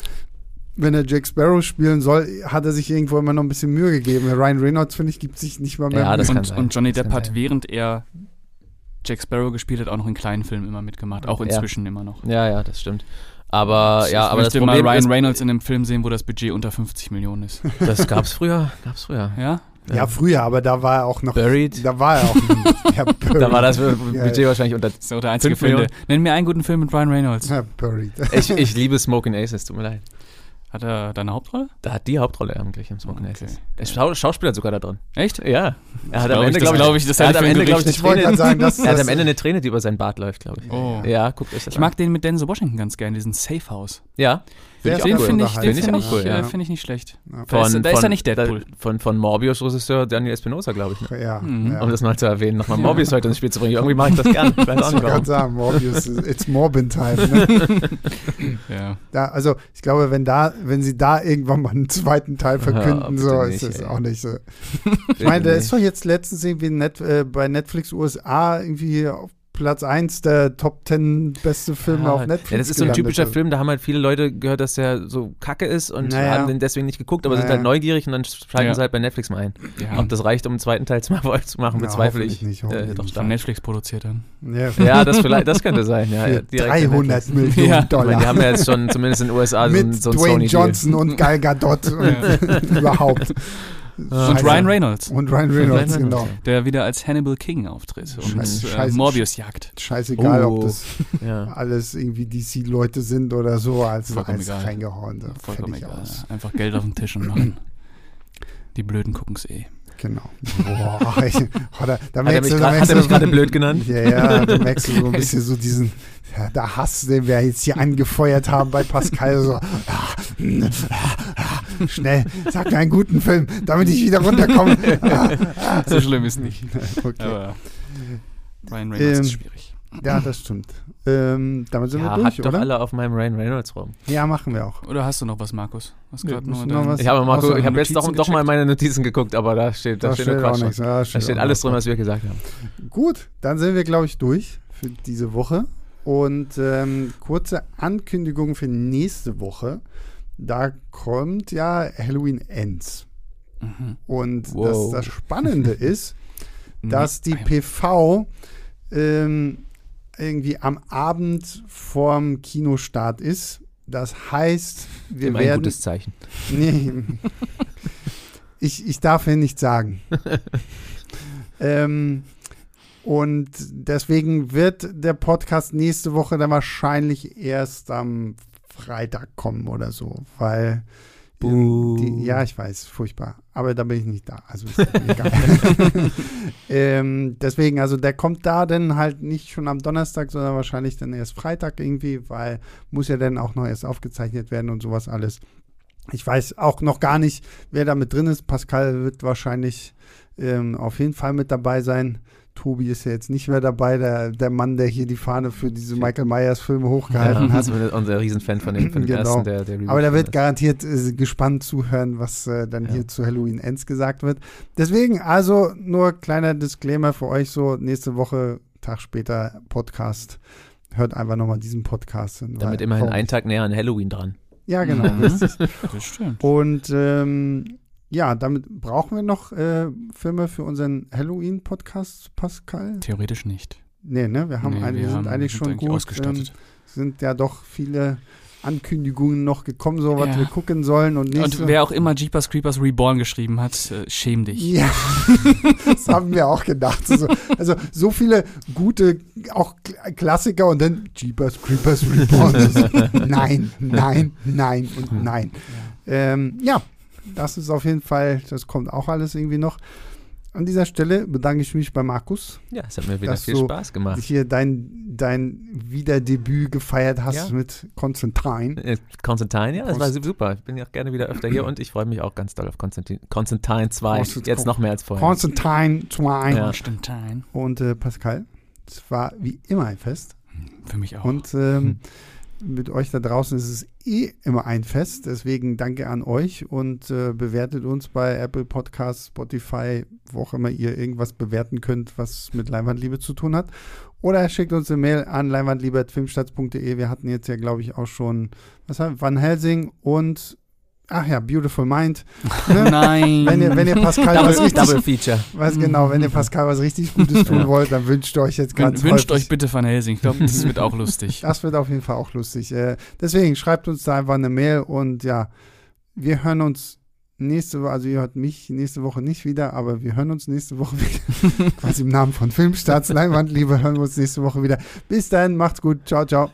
wenn er Jack Sparrow spielen soll, hat er sich irgendwo immer noch ein bisschen Mühe gegeben. Ryan Reynolds, finde ich, gibt sich nicht mal mehr Ja, Mühe. das kann und, und Johnny Depp hat, sein. während er Jack Sparrow gespielt hat, auch noch in kleinen Filmen immer mitgemacht. Auch Ja. inzwischen immer noch. Ja, ja, das stimmt. Aber, ja, ich aber das Problem mal Ryan ist, Reynolds in einem Film sehen, wo das Budget unter 50 Millionen ist. [LAUGHS] das gab's früher, gab's früher. Ja? Ja, früher, aber da war er auch noch. Buried. Da war er auch. [LAUGHS] ja, Buried. Da war das Ja, Budget wahrscheinlich unter. Das ist auch der einzige Film. Nenn mir einen guten Film mit Ryan Reynolds. Ja, Buried. Ich, ich [LAUGHS] liebe Smoking Aces, tut mir leid. Hat er da eine Hauptrolle? Da hat die Hauptrolle eigentlich im Smoking Okay. Aces. Der Schau Schauspieler sogar da drin. Echt? Ja. Er hat am ich, Ende, das glaube ich, ich, das er hat ich am Ende, glaube ich, eine Ich Träne. Er hat am Ende eine Träne, die über seinen Bart läuft, glaube ich. Oh. Ja, guckt euch das Ich an. mag den mit Denzel Washington ganz gern, diesen Safe House. Ja, Auch Den finde ich, den Finde ich cool, äh, ja. find ich nicht schlecht. Ja. Da ist- da ist er nicht Deadpool. Da, von, von Morbius-Regisseur Daniel Espinosa, glaube ich. Ne? Ja, Mhm. ja. Um das mal zu erwähnen, nochmal Morbius heute ins Spiel zu bringen. Irgendwie mache ich das gern. Ich [LAUGHS] weiß auch Ich nicht warum. gerade sagen, Morbius, it's Morbin Time. Ne? [LAUGHS] Ja. da, also ich glaube, wenn da, wenn sie da irgendwann mal einen zweiten Teil verkünden, bitte so nicht, ist es ey. auch nicht so. Ich meine, der ist doch jetzt letztens irgendwie Net, äh, bei Netflix USA irgendwie auf Platz 1 der Top 10 beste Filme Ja, auf Netflix. Ja, das ist so ein gelandet. typischer Film, da haben halt viele Leute gehört, dass der so kacke ist und Naja. haben den deswegen nicht geguckt, aber sind Naja. halt neugierig und dann schalten Ja. sie halt bei Netflix mal ein. ja. Ob das reicht, um einen zweiten Teil zu machen, [LAUGHS] zu machen Ja, bezweifle ich. nicht, äh, doch. Von. Netflix produziert dann. Ja, [LAUGHS] Ja, das vielleicht, das könnte sein. Ja, ja, für direkt bei 300 Netflix. Millionen [LAUGHS] Ja. Ich meine, Dollar. die haben ja jetzt schon zumindest in den USA so ein, mit so ein Dwayne Sony Johnson und Gal Gadot und überhaupt. Und Scheiße. Ryan Reynolds, Und Ryan Reynolds, genau. der wieder als Hannibal King auftritt und Scheiße, äh, scheiße. Morbius jagt. Scheißegal, Oh. ob das [LAUGHS] Ja. alles irgendwie DC-Leute sind oder so, als, Vollkommen als egal. reingehauen. Vollkommen egal. aus. Einfach Geld auf den Tisch und machen. Die Blöden gucken's eh. Genau. Boah, ich, oh, da, Hat er merkst mich du, da hat er du- mich gerade blöd genannt? Ja, ja, da [LAUGHS] merkst du so ein bisschen so diesen, ja, der Hass, den wir jetzt hier angefeuert haben bei Pascal. So, ah, ah, ah, schnell, sag mir einen guten Film, damit ich wieder runterkomme. [LAUGHS] So schlimm ist nicht. [LAUGHS] okay. Aber Ryan Reynolds Ähm, ist schwierig. Ja, das stimmt. Ähm, damit sind Ja, wir durch, habt doch oder? alle auf meinem Ryan Reynolds rum. Ja, machen wir auch. Oder hast du noch was, Markus? Was Nee, noch was- Ich habe, außer ich habe jetzt doch, doch mal meine Notizen geguckt, aber da steht, da Da steht, steht auch Quatsch. nichts. drin. Ja, Da steht alles drin, was. was wir gesagt haben. Gut, dann sind wir, glaube ich, durch für diese Woche. Und ähm, kurze Ankündigung für nächste Woche. Da kommt ja Halloween Ends. Mhm. Und Wow. das, das Spannende [LAUGHS] ist, dass die. PV ähm, irgendwie am Abend vorm Kinostart ist. Das heißt, wir Immer ein werden. gutes Zeichen. Nee. [LAUGHS] ich, ich darf ja nicht sagen. [LAUGHS] ähm, und deswegen wird der Podcast nächste Woche dann wahrscheinlich erst am Freitag kommen oder so, weil die, ja, ich weiß, furchtbar, aber da bin ich nicht da, also [LAUGHS] egal. ähm, deswegen, also der kommt da dann halt nicht schon am Donnerstag, sondern wahrscheinlich dann erst Freitag irgendwie, weil muss ja dann auch noch erst aufgezeichnet werden und sowas alles. Ich weiß auch noch gar nicht, wer da mit drin ist. Pascal wird wahrscheinlich ähm, auf jeden Fall mit dabei sein. Tobi ist ja jetzt nicht mehr dabei, der, der Mann, der hier die Fahne für diese Michael Myers Filme hochgehalten Ja, hat. also unser Riesenfan von dem, von dem Genau. ersten, der, der Aber der wird garantiert äh, gespannt zuhören, was äh, dann Ja. hier zu Halloween Ends gesagt wird. Deswegen also nur kleiner Disclaimer für euch so, nächste Woche, Tag später, Podcast. Hört einfach nochmal diesen Podcast. Damit immerhin einen? Tag näher an Halloween dran. Ja, genau. Mhm. [LAUGHS] Das stimmt. Und ähm, ja, damit brauchen wir noch äh, Filme für unseren Halloween-Podcast, Pascal? Theoretisch nicht. Nee, ne? Wir, haben Nee, ein, wir, sind haben- eigentlich sind schon eigentlich gut. ausgestattet. Ähm, sind ja doch viele Ankündigungen noch gekommen, so was Ja. wir gucken sollen und nicht. Und wer auch immer Jeepers Creepers Reborn geschrieben hat, äh, schäm dich. Ja, [LAUGHS] das haben wir auch gedacht. So, also so viele gute, auch Klassiker und dann Jeepers Creepers Reborn. [LAUGHS] Nein, nein, nein und nein. Ähm, ja, das ist auf jeden Fall, das kommt auch alles irgendwie noch. An dieser Stelle bedanke ich mich bei Markus, Ja, es hat mir wieder Dass viel Spaß dass gemacht. du hier dein, dein Wiederdebüt gefeiert hast Ja. mit Constantine. Äh, Constantine, ja, das war super. Ich bin ja auch gerne wieder öfter hier und ich freue mich auch ganz doll auf Constantine, Constantine 2. Constant- Jetzt noch mehr als vorher. Constantine 2 Ja. Konstantin. und äh, Pascal. Es war wie immer ein Fest. Für mich auch. Und ähm, [LAUGHS] mit euch da draußen ist es eh immer ein Fest. Deswegen danke an euch und äh, bewertet uns bei Apple Podcasts, Spotify, wo auch immer ihr irgendwas bewerten könnt, was mit Leinwandliebe zu tun hat. Oder schickt uns eine Mail an leinwandliebe.filmstarts.de. Wir hatten jetzt ja, glaube ich, auch schon was haben? Van Helsing und ach ja, Beautiful Mind. [LAUGHS] Ne? Nein. Wenn ihr, wenn ihr Pascal was Double, richtig, Double Feature. was genau, wenn ihr Pascal was richtig Gutes tun Ja. wollt, dann wünscht ihr euch jetzt ganz Wün- Wünscht euch bitte Van Helsing. Ich glaube, das [LAUGHS] wird auch lustig. Das wird auf jeden Fall auch lustig. Äh, deswegen schreibt uns da einfach eine Mail und ja, wir hören uns nächste Woche, also ihr hört mich nächste Woche nicht wieder, aber wir hören uns nächste Woche [LAUGHS] wieder. Quasi im Namen von Filmstarts, Leinwandliebe, hören wir uns nächste Woche wieder. Bis dann, macht's gut, ciao, ciao.